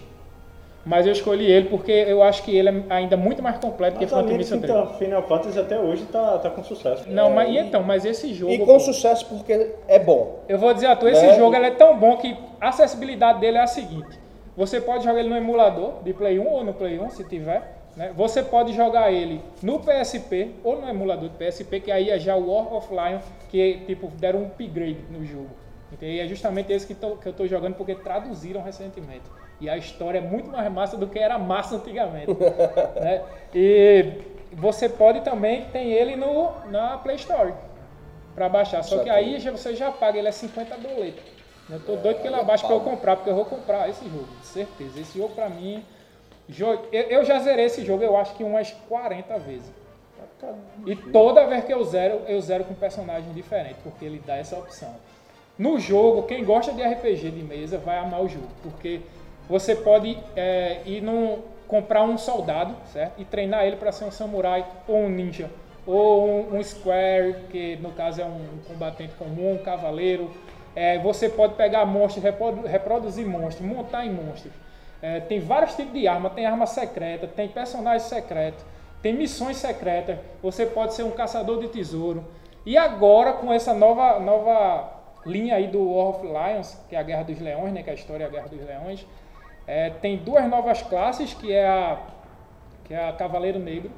Mas eu escolhi ele porque eu acho que ele é ainda muito mais completo que Mas a Front de Mission 3. Final Final Fantasy até hoje tá, tá com sucesso. Não, mas e então, mas esse jogo. E com pô, sucesso porque é bom. Eu vou dizer a tu, esse Né? jogo ele é tão bom que a acessibilidade dele é a seguinte. Você pode jogar ele no emulador de Play 1 ou no Play 1, se tiver. Né? Você pode jogar ele no PSP ou no emulador de PSP, que aí é já o War of Lion, que tipo, deram um upgrade no jogo. Entendeu? E é justamente esse que, tô- que eu estou jogando porque traduziram recentemente. E a história é muito mais massa do que era massa antigamente. né? E você pode também, tem ele no, na Play Store para baixar. Só que aí você já paga, ele é 50 doletas. Eu tô doido que ele abaixe para eu comprar, porque eu vou comprar esse jogo, certeza. Esse jogo para mim, eu já zerei esse jogo, eu acho que umas 40 vezes. E toda vez que eu zero, eu zero com um personagem diferente, porque ele dá essa opção. No jogo, quem gosta de RPG de mesa vai amar o jogo, porque você pode é, ir num, comprar um soldado, certo? E treinar ele para ser um samurai ou um ninja, ou um, um square, que no caso é um combatente comum, um cavaleiro. É, você pode pegar monstros, reprodu- reproduzir monstros, montar em monstros. É, tem vários tipos de arma, tem arma secreta, tem personagem secreto, tem missões secretas. Você pode ser um caçador de tesouro. E agora, com essa nova, nova linha aí do War of Lions, que é a Guerra dos Leões, né, que é a história é a Guerra dos Leões. É, tem duas novas classes, que é a que é a Cavaleiro Negro,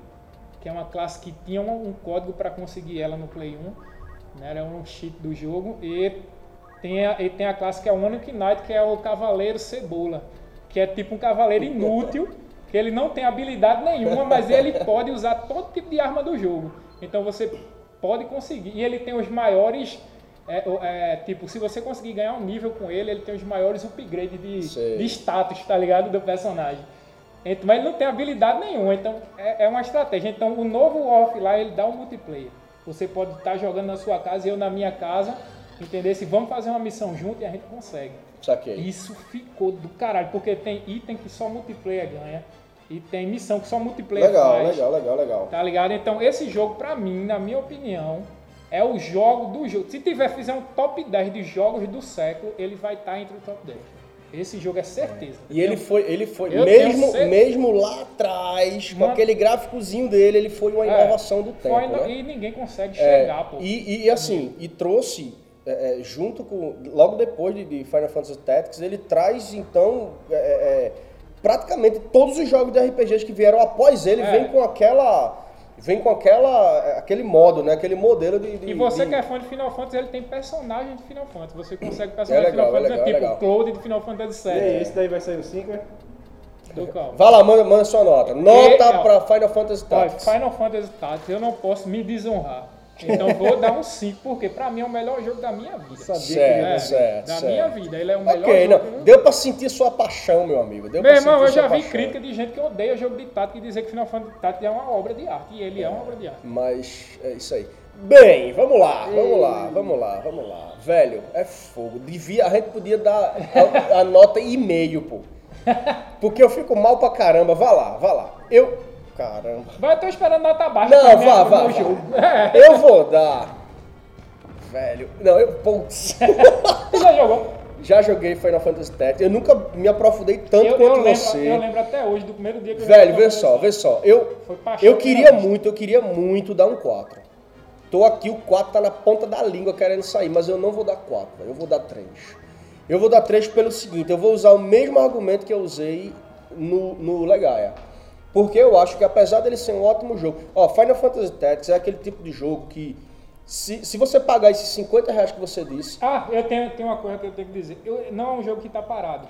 que é uma classe que tinha um, um código para conseguir ela no Play 1, né, era um cheat do jogo, e tem a, e tem a classe que é o Onic Knight, que é o Cavaleiro Cebola, que é tipo um cavaleiro inútil, que ele não tem habilidade nenhuma, mas ele pode usar todo tipo de arma do jogo. Então você pode conseguir. E ele tem os maiores. é, é, tipo, se você conseguir ganhar um nível com ele, ele tem os maiores upgrades de, de status, tá ligado? Do personagem. Então, mas ele não tem habilidade nenhuma, então é, é uma estratégia. Então o novo War of Life, ele dá um multiplayer. Você pode estar jogando na sua casa e eu na minha casa, entender? Se vamos fazer uma missão junto e a gente consegue. Saquei. Isso ficou do caralho, porque tem item que só multiplayer ganha e tem missão que só multiplayer Legal, faz. legal, legal, legal. Tá ligado? Então esse jogo, pra mim, na minha opinião, é o jogo do jogo. Se tiver fizer um top 10 de jogos do século, ele vai estar entre o top 10. Esse jogo é certeza. E ele foi, ele foi Eu mesmo, mesmo lá atrás, com Mano- aquele gráficozinho dele, ele foi uma É, inovação do tempo, foi né? E ninguém consegue É, chegar, pô. e, e, assim, e trouxe, é, é, junto com, logo depois de, de Final Fantasy Tactics, ele traz, então, é, é, praticamente todos os jogos de RPGs que vieram após ele, É. vem com aquela, vem com aquela, aquele modo, né, aquele modelo de... de E você de- que é fã de Final Fantasy, ele tem personagem de Final Fantasy. Você consegue É personagem legal, de Final é Fantasy, legal, é tipo o Claude de Final Fantasy E aí, VII. esse daí vai sair o 5, é? Do qual? Vai lá, manda, manda sua nota. Nota E- pra Final Fantasy Tactics. Final Fantasy Tactics, eu não posso me desonrar. Então vou dar um 5, porque pra mim é o melhor jogo da minha vida. Sabia Certo, É, certo, da certo. minha vida. Ele é o melhor Ok, jogo. não, deu pra sentir sua paixão, meu amigo. Deu Meu irmão, eu já vi paixão. crítica de gente que odeia jogo de tática e dizer que Final Fantasy Tactics é uma obra de arte. E ele é uma obra de arte. Mas é isso aí. Bem, vamos lá, vamos lá, vamos lá, vamos lá. Velho, é fogo. Devia, a gente podia dar a, a nota e meio, pô. Porque eu fico mal pra caramba. Vá lá, vá lá. Eu. Caramba. Mas eu tô esperando nota baixa Não, vá, vá, vá. Eu vou dar. Velho. Não, eu. Putz. Já jogou? Já joguei Final Fantasy Tactics. Eu nunca me aprofundei tanto Eu, eu, quanto lembro, você. eu lembro até hoje do primeiro dia que eu Velho, vê só, vê só. Eu, eu queria muito, eu queria muito dar um 4. Tô aqui, o 4 tá na ponta da língua querendo sair, mas eu não vou dar 4, velho, eu vou dar 3. Eu vou dar 3 pelo seguinte, eu vou usar o mesmo argumento que eu usei no, no Legaia. Porque eu acho que apesar dele ser um ótimo jogo, ó, Final Fantasy Tactics é aquele tipo de jogo que se, se você pagar esses 50 reais que você disse, Ah, eu tenho, tenho uma coisa que eu tenho que dizer. Eu- não é um jogo que tá parado.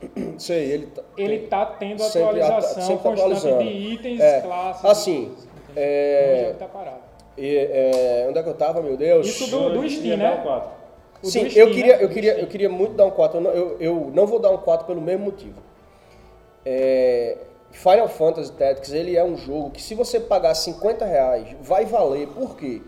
sei, ele tá, Ele tá tendo sempre atualização sempre constante atualizando. de itens, É, classes. assim, Não é um é, jogo que tá parado. e, é, onde é que eu tava, meu Deus? Isso do, do Steam, né? o 4. O Sim, eu Steam, queria, né? eu, queria, eu queria muito dar um 4. Eu não, eu, eu não vou dar um 4 pelo mesmo motivo. É, Final Fantasy Tactics, ele é um jogo que se você pagar 50 reais, vai valer. Por quê?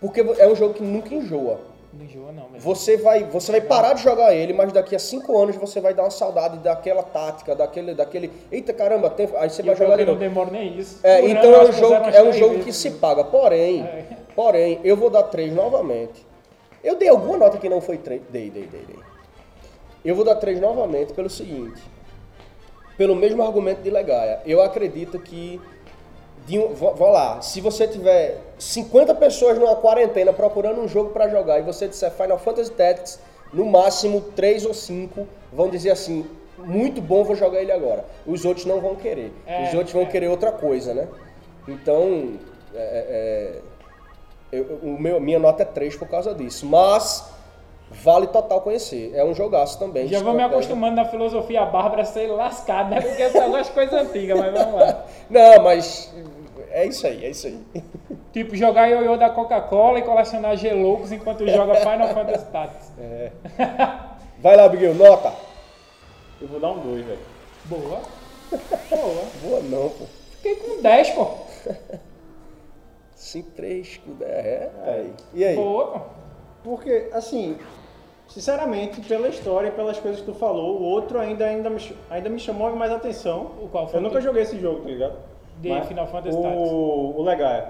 Porque é um jogo que nunca enjoa. Não enjoa não, mesmo. Você vai, você vai parar de jogar ele, mas daqui a 5 anos você vai dar uma saudade daquela tática, daquele, daquele... Eita caramba, tem... aí você E vai jogar que não demora nem isso. É, Por então ano, é um jogo, é um jogo que se paga. Porém, É. porém, eu vou dar 3 novamente. Eu dei alguma nota que não foi 3. Dei, dei, dei, dei. Eu vou dar 3 novamente pelo seguinte. Pelo mesmo argumento de Legaia. Eu acredito que. De um, vou, vou lá, se você tiver 50 pessoas numa quarentena procurando um jogo pra jogar e você disser Final Fantasy Tactics, no máximo 3 ou 5 vão dizer assim: muito bom, vou jogar ele agora. Os outros não vão querer. É, Os outros vão é. querer outra coisa, né? Então, é, é, eu- o meu, minha nota é 3 por causa disso. Mas vale total conhecer. É um jogaço também. Já vou me acostumando na filosofia Bárbara ser lascado, né? Porque eu só gosto de coisa antiga, mas vamos lá. Não, mas é isso aí, é isso aí. Tipo, jogar ioiô da Coca-Cola e colecionar geloucos enquanto joga Final Fantasy Tactics. Vai lá, Biguel, nota. Eu vou dar um 2, velho. Boa. Boa. Boa não, pô. Fiquei com 10, pô. 5, 3, é, aí. E aí? Boa, pô. Porque, assim, sinceramente, pela história e pelas coisas que tu falou, o outro ainda, ainda, me, ainda me chamou mais atenção. O qual foi Eu o nunca joguei esse jogo, tá ligado? De Final Fantasy o, Tactics. O Legaia.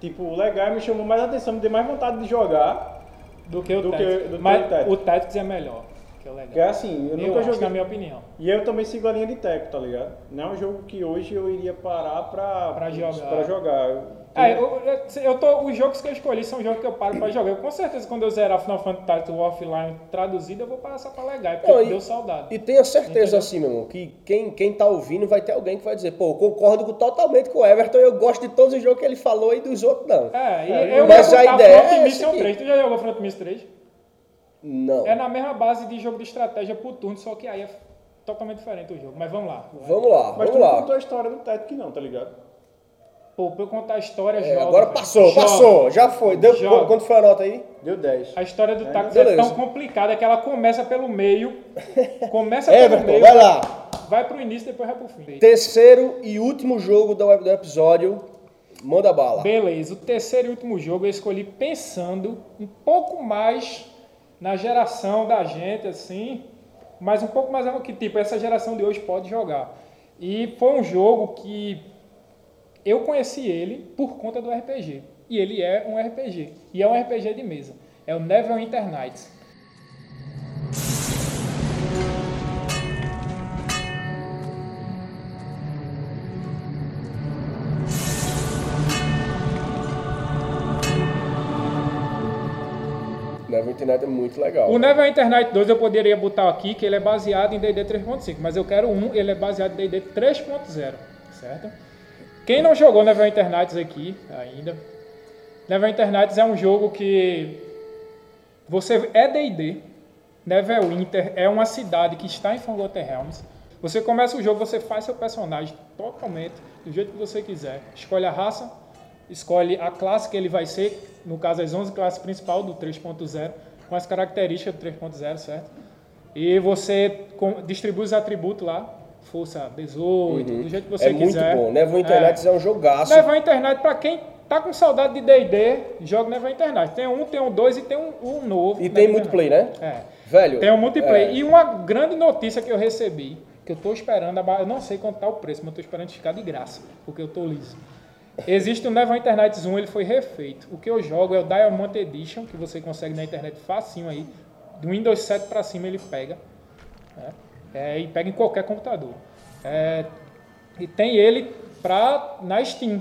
Tipo, o Legaia me chamou mais atenção, me deu mais vontade de jogar. Do que o Do que- Tactics. do que Mas o Tactics. o Tactics é melhor. Que é o legal. Que é assim, eu, eu nunca acho, joguei. na minha opinião. E eu também sigo a linha de teco, tá ligado? Não é um jogo que hoje eu iria parar pra, Pra jogar. pra jogar. É, eu, eu, eu tô, os jogos que eu escolhi são jogos que eu paro pra jogar. Eu, com certeza, quando eu zerar Final Fantasy Offline traduzido, eu vou passar pra legal, porque Não, e- deu saudade. E tenha certeza, Entendeu? assim, meu irmão, que quem, quem tá ouvindo vai ter alguém que vai dizer, pô, eu concordo totalmente com o Everton, eu gosto de todos os jogos que ele falou e dos outros não. É, e É, eu mas ia a ideia Front é Mission essa aqui. 3. Tu já jogou Front Mission 3? Não. É na mesma base de jogo de estratégia por turno, só que aí é totalmente diferente o jogo. Mas vamos lá. Vamos lá, Mas tu vamos não lá. contou a história do Tactic não, tá ligado? Pô, pra eu contar a história, É, joga. agora passou, Joga. passou, já foi. Deu, Joga. quanto foi a nota aí? Deu 10. A história do é beleza. tão complicada que ela começa pelo meio, começa pelo Everton, meio, vai lá. vai pro início e depois vai pro fim. Terceiro e último jogo do, do episódio, manda bala. Beleza, o terceiro e último jogo eu escolhi pensando um pouco mais na geração da gente, assim, mas um pouco mais que tipo essa geração de hoje pode jogar. E foi um jogo que eu conheci ele por conta do RPG. E ele é um RPG. E é um RPG de mesa. É o Neverwinter Nights. Never Internet é muito legal. O Neverwinter Night 2 eu poderia botar aqui que ele é baseado em D&D 3.5, mas eu quero um, ele é baseado em D&D 3.0, certo? Quem não jogou Neverwinter Nights aqui ainda, Neverwinter Nights é um jogo que você é D&D, Neverwinter é uma cidade que está em Forgotten Realms. Você começa o jogo, você faz seu personagem totalmente do jeito que você quiser. Escolhe a raça, escolhe a classe que ele vai ser, no caso as 11 classes principal do 3.0, com as características do 3.0, certo? E você distribui os atributos lá, força 18, do jeito que você é muito quiser. bom. Never Internet é. um jogaço. Never Internet, pra quem tá com saudade de D&D, joga Never Internet. Tem um, tem um dois e tem um, um novo. E tem Never multiplayer, né? Internet. É. Velho. Tem um multiplayer. é, E uma grande notícia que eu recebi, que eu tô esperando, eu não sei quanto tá o preço, mas eu tô esperando ficar de graça, porque eu tô liso. Existe o Neverwinter Nights 1, ele foi refeito. O que eu jogo é o Diamond Edition, que você consegue na internet facinho aí. Do Windows 7 para cima ele pega. né? É, e pega em qualquer computador. É, e tem ele pra, na Steam.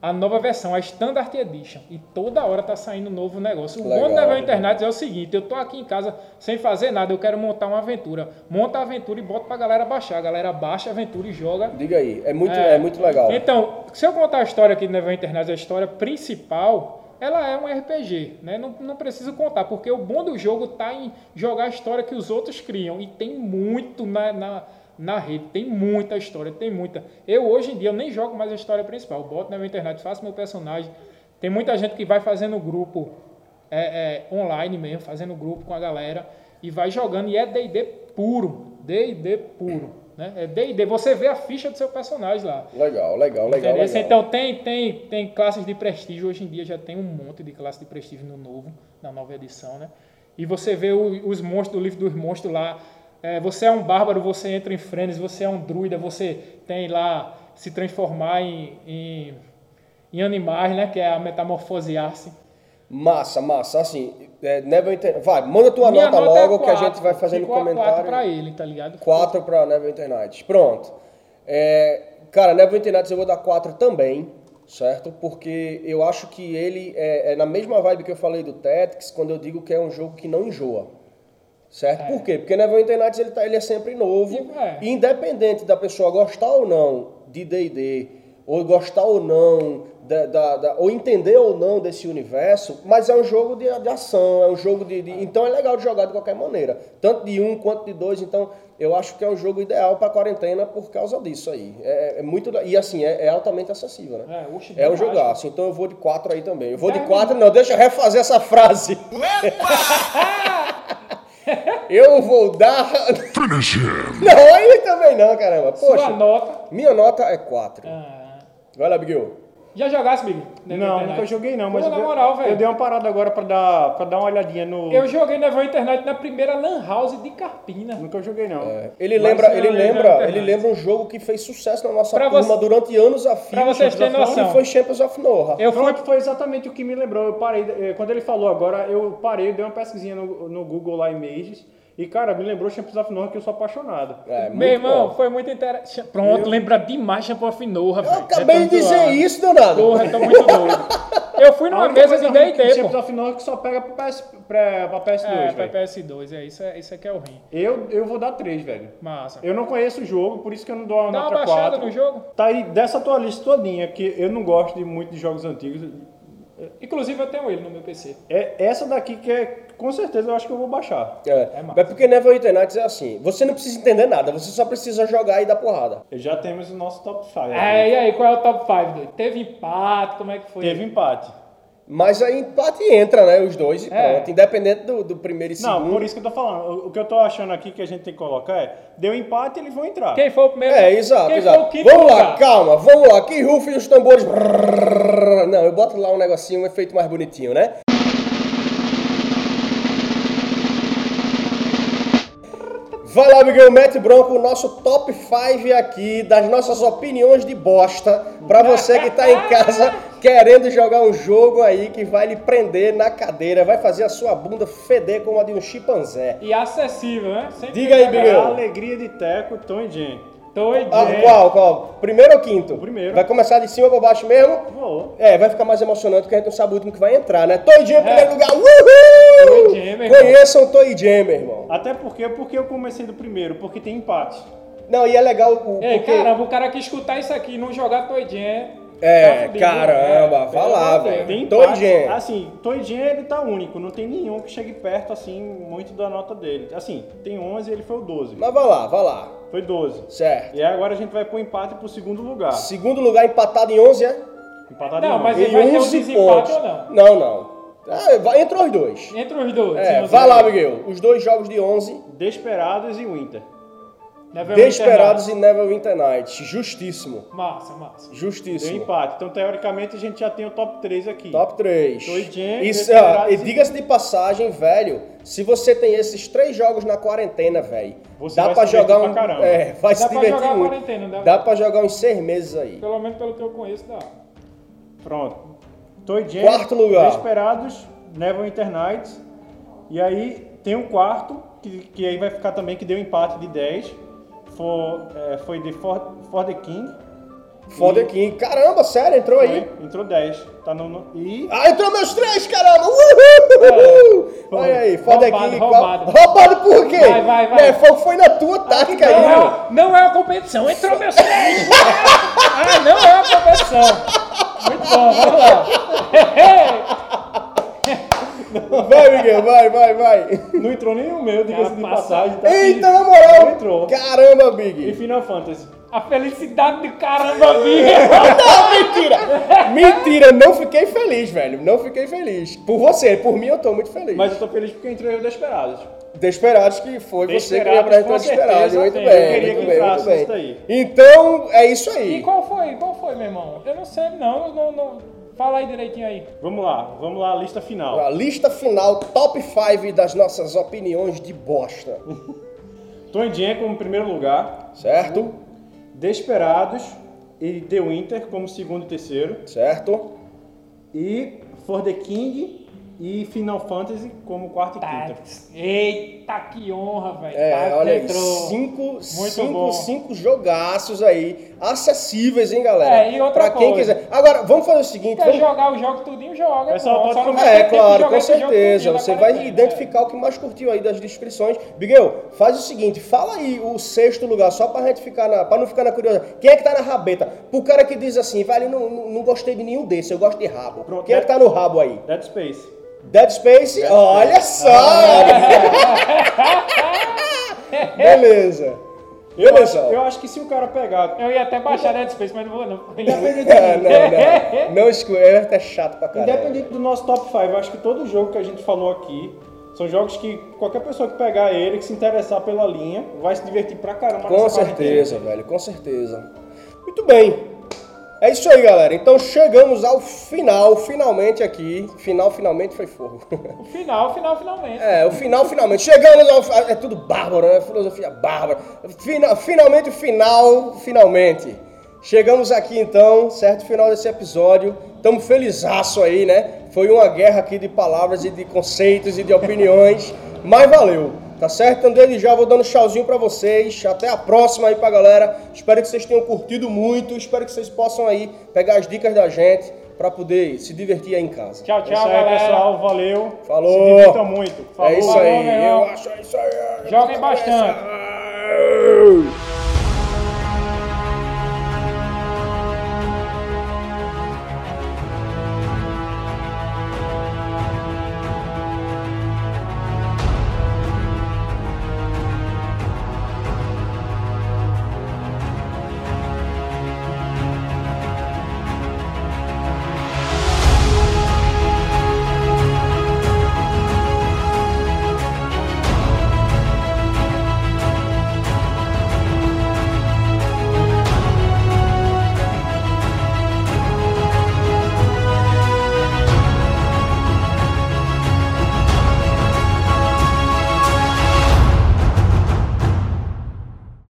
A nova versão, a Standard Edition. E toda hora tá saindo novo negócio. O bom do Legal, Neverwinter Nights é o seguinte, eu tô aqui em casa sem fazer nada, eu quero montar uma aventura. Monta a aventura e bota pra galera baixar. A galera baixa a aventura e joga. Diga aí, é muito, é. muito legal. Então, se eu contar a história aqui do Neverwinter Nights, a história principal, ela é um RPG, né? Não, não preciso contar, porque o bom do jogo tá em jogar a história que os outros criam. E tem muito na, na, na rede, tem muita história, tem muita. Eu, hoje em dia, eu nem jogo mais a história principal. Boto Neverwinter Nights, faço meu personagem. Tem muita gente que vai fazendo grupo é, é, online mesmo, fazendo grupo com a galera e vai jogando. E é D&D puro, D&D puro. Né? É D&D, você vê a ficha do seu personagem lá. Legal, legal, legal. Entendeu? legal. Então tem, tem, tem classes de prestígio, hoje em dia já tem um monte de classe de prestígio no novo, na nova edição, né? E você vê o- os monstros do livro dos monstros lá. é, você é um bárbaro, você entra em frenes, você é um druida, você tem lá se transformar em, em, em animais, né? Que é a metamorfosear-se. Massa, massa. Assim, é, Never Internet. Vai, manda tua Minha nota nota é logo que a quatro, gente vai fazendo quatro comentário. pra ele, tá ligado? 4 para Never Internet. Pronto. É, cara, Never Internet eu vou dar 4 também, certo? Porque eu acho que ele é, é na mesma vibe que eu falei do Tactics, quando eu digo que é um jogo que não enjoa. Certo? Por quê? Porque Never Internet ele, tá, ele é sempre novo. É. E independente da pessoa gostar ou não de D&D, ou gostar ou não, da, da- da- ou entender ou não desse universo, mas é um jogo de, de ação, é um jogo de, de- Então é legal de jogar de qualquer maneira. Tanto de um quanto de dois. Então eu acho que é um jogo ideal para quarentena por causa disso aí. É, é muito. E assim, é, é altamente acessível, né? É, oxe, É um jogaço. Então eu vou de 4 aí também. Eu vou de 4, não, deixa eu refazer essa frase. eu vou dar. Finish him. Não, aí também não, caramba. Sua Poxa, nota. minha nota é 4. ah, Vai lá, Biguel. Já jogasse, Big? Não, nunca joguei não, mas Pô, eu, na dei- moral, eu dei uma parada agora pra dar, pra dar uma olhadinha no... Eu joguei Never Internet na primeira Lan House de Carpina. Nunca joguei não. Ele Mas lembra, eu ele lembra, internet. ele lembra um jogo que fez sucesso na nossa Pra turma você- durante anos a fio. pra vocês terem noção. foi Champions of Noah. Eu fui, foi exatamente o que me lembrou. Eu parei, eh, quando ele falou agora, eu parei, dei uma pesquisinha no, no Google lá Images e cara, me lembrou Champions of Norway que eu sou apaixonado. É, Meu irmão, bom. foi muito interessante. Pronto, lembra demais Champion of Norra, Eu velho. acabei de dizer isso, danado. Porra, tô muito doido. Eu fui A numa única mesa de D&D, Champions of Norway que só pega pra, PS, pra, pra PS2, É, pra velho. PS2, é isso, é, isso aqui é o rim. Eu, eu vou dar 3, velho. Massa. Eu não conheço o jogo, por isso que eu não dou uma Dá uma nota baixada 4. no jogo. Tá aí, dessa tua lista todinha, que eu não gosto de muito de jogos antigos, Inclusive eu tenho ele no meu PC. é essa daqui que é, com certeza eu acho que eu vou baixar. É, É massa. é porque Neverwinter Nights é assim, você não precisa entender nada, você só precisa jogar e dar porrada. Já temos o nosso top 5. É, e aí, qual é o top 5, doido? Teve empate, como é que foi? Teve empate. Mas aí empate entra, né, os dois e É. pronto, independente do, do primeiro e Não, segundo. por isso que eu tô falando. O- O que eu tô achando aqui que a gente tem que colocar é, deu empate, eles vão entrar. Quem foi o primeiro? É, exato, Quem exato. foi o Vamos lá, lugar? calma, vamos lá, que rufem os tambores. Não, eu boto lá um negocinho, um efeito mais bonitinho, né? Vai lá, Miguel, mete bronco, o nosso top 5 aqui das nossas opiniões de bosta pra você que tá em casa querendo jogar um jogo aí que vai lhe prender na cadeira, vai fazer a sua bunda feder como a de um chimpanzé. E acessível, né? Sempre Diga aí, Miguel. A alegria de Teco, Tom e Jen. Doidinho. Ah, qual, qual? Primeiro ou quinto? primeiro. Vai começar de cima pra baixo mesmo? Vou. É, vai ficar mais emocionante porque a gente não sabe o último que vai entrar, né? Toy Jam em É. primeiro lugar. Uhul! Toy Jam, meu irmão. Conheçam Toy Jam, meu irmão. Até porque, porque eu comecei do primeiro, porque tem empate. Não, e é legal o. Ei, porque... caramba, o cara que escutar isso aqui e não jogar Toidinha. É, tá caramba, vai lá, velho. Toy. Jam. Assim, Toy Jam ele tá único, não tem nenhum que chegue perto, assim, muito da nota dele. Assim, tem 11 e ele foi o 12. Mas vai lá, vai lá. Foi 12. Certo. E agora a gente vai pro empate pro segundo lugar. Segundo lugar empatado em 11, é? Empatado Não, em mas 11. ele vai ter um 11 desempate ou não? Não, não. Ah, vai, entre os dois. Entre os dois. É, vai lá. Miguel. Os dois jogos de 11. Desperados e Winter. Desperados Nights. e Neverwinter Nights. Justíssimo. Massa, massa. Deu Justíssimo. empate. Então, teoricamente, a gente já tem o top 3 aqui. Top 3. Toy Jam, Isso, e diga-se de passagem, velho, se você tem esses três jogos na quarentena, velho, Você dá vai pra jogar um. pra caramba. É, vai Dá se pra divertir muito. quarentena, dá. Dá pra jogar uns seis meses aí. Pelo menos pelo que eu conheço, dá. Pronto. Toy Jam. Quarto lugar. Desperados, Neverwinter Nights. E aí tem um quarto, que, que aí vai ficar também, que deu empate de 10. For, é, foi de For, For the King. For the King. Caramba, sério, entrou aí. Foi, entrou 10. Tá no, no- e Ah, entrou meus três, caramba! Uhul! Olha aí, For the Roubado, King. roubado. qual- Roubado por quê? Vai, vai, vai. Né, foi, foi na tua tática aí, Não é, não é uma competição, entrou meus três! ah, não é uma competição! Muito bom, vamos lá! Vai, Miguel, vai, vai, vai. não entrou nenhum meu, diga-se de Cara, passagem. Tá Eita, na moral! Não entrou. Caramba, E Big! Final Fantasy. A felicidade do caramba, bicho! Não, mentira! Mentira, não fiquei feliz, velho. Não fiquei feliz. Por você, por mim eu tô muito feliz. Mas eu tô feliz porque entrou o Desperados. Desperados que foi você que me Desperados, apresentou Desperados. certeza, Muito bem, Eu queria muito que bem, muito entrasse bem. isso daí. Então, é isso E aí. qual foi? Qual foi, meu irmão? Eu não sei, não. Eu não, não... Fala aí direitinho aí. Vamos lá, vamos lá, a lista final. A lista final, top 5 das nossas opiniões de bosta. Tom Jam como primeiro lugar. Certo? Desperados e The Winter como segundo e terceiro. Certo? E For the King e Final Fantasy como quarto e Tá. quinto. Eita, que honra, velho. É, Tá, olha aí, cinco, cinco, bom. cinco jogaços aí, acessíveis, hein, galera? É, e outra pra quem coisa. quiser. Agora, vamos fazer o seguinte, Quer vamos... jogar o jogo tudinho, joga. Pessoal, pode Só É, claro, com certeza. Você vai quarentena, identificar o que mais curtiu aí das descrições. Miguel, faz o seguinte, fala aí o sexto lugar, só pra gente ficar na. pra não ficar na curiosidade. Quem é que tá na rabeta? Pro cara que diz assim, velho, não, não, não gostei de nenhum desses, eu gosto de rabo. Pronto, Quem é que tá no rabo aí? Dead Space. Dead Space? Olha só! Beleza. Eu acho, eu acho que se o cara pegar. Eu ia até baixar Dead Space, mas não vou não. É, não, não. Não escolha, é até chato pra caramba. Independente do nosso top 5, eu acho que todo jogo que a gente falou aqui são jogos que qualquer pessoa que pegar ele, que se interessar pela linha, vai se divertir pra caramba Com certeza, velho, com certeza. Muito bem. É isso aí, galera. Então chegamos ao final, finalmente aqui. Final, finalmente foi fogo. O final, final, finalmente. É, o final, finalmente. Chegamos ao. É tudo bárbaro, né? Filosofia bárbara. Fina- finalmente o final, finalmente. Chegamos aqui então, certo? Final desse episódio. Estamos felizaço aí, né? Foi uma guerra aqui de palavras e de conceitos e de opiniões. Mas valeu. Tá certo? Então desde já vou dando tchauzinho pra vocês. Até a próxima aí pra galera. Espero que vocês tenham curtido muito. Espero que vocês possam aí pegar as dicas da gente pra poder se divertir aí em casa. Tchau, É tchau, isso aí, galera. pessoal. Valeu. Falou. Se divirtam muito. Falou. É isso Falou, aí. irmão. Eu acho isso aí. Joguem bastante. Cabeça.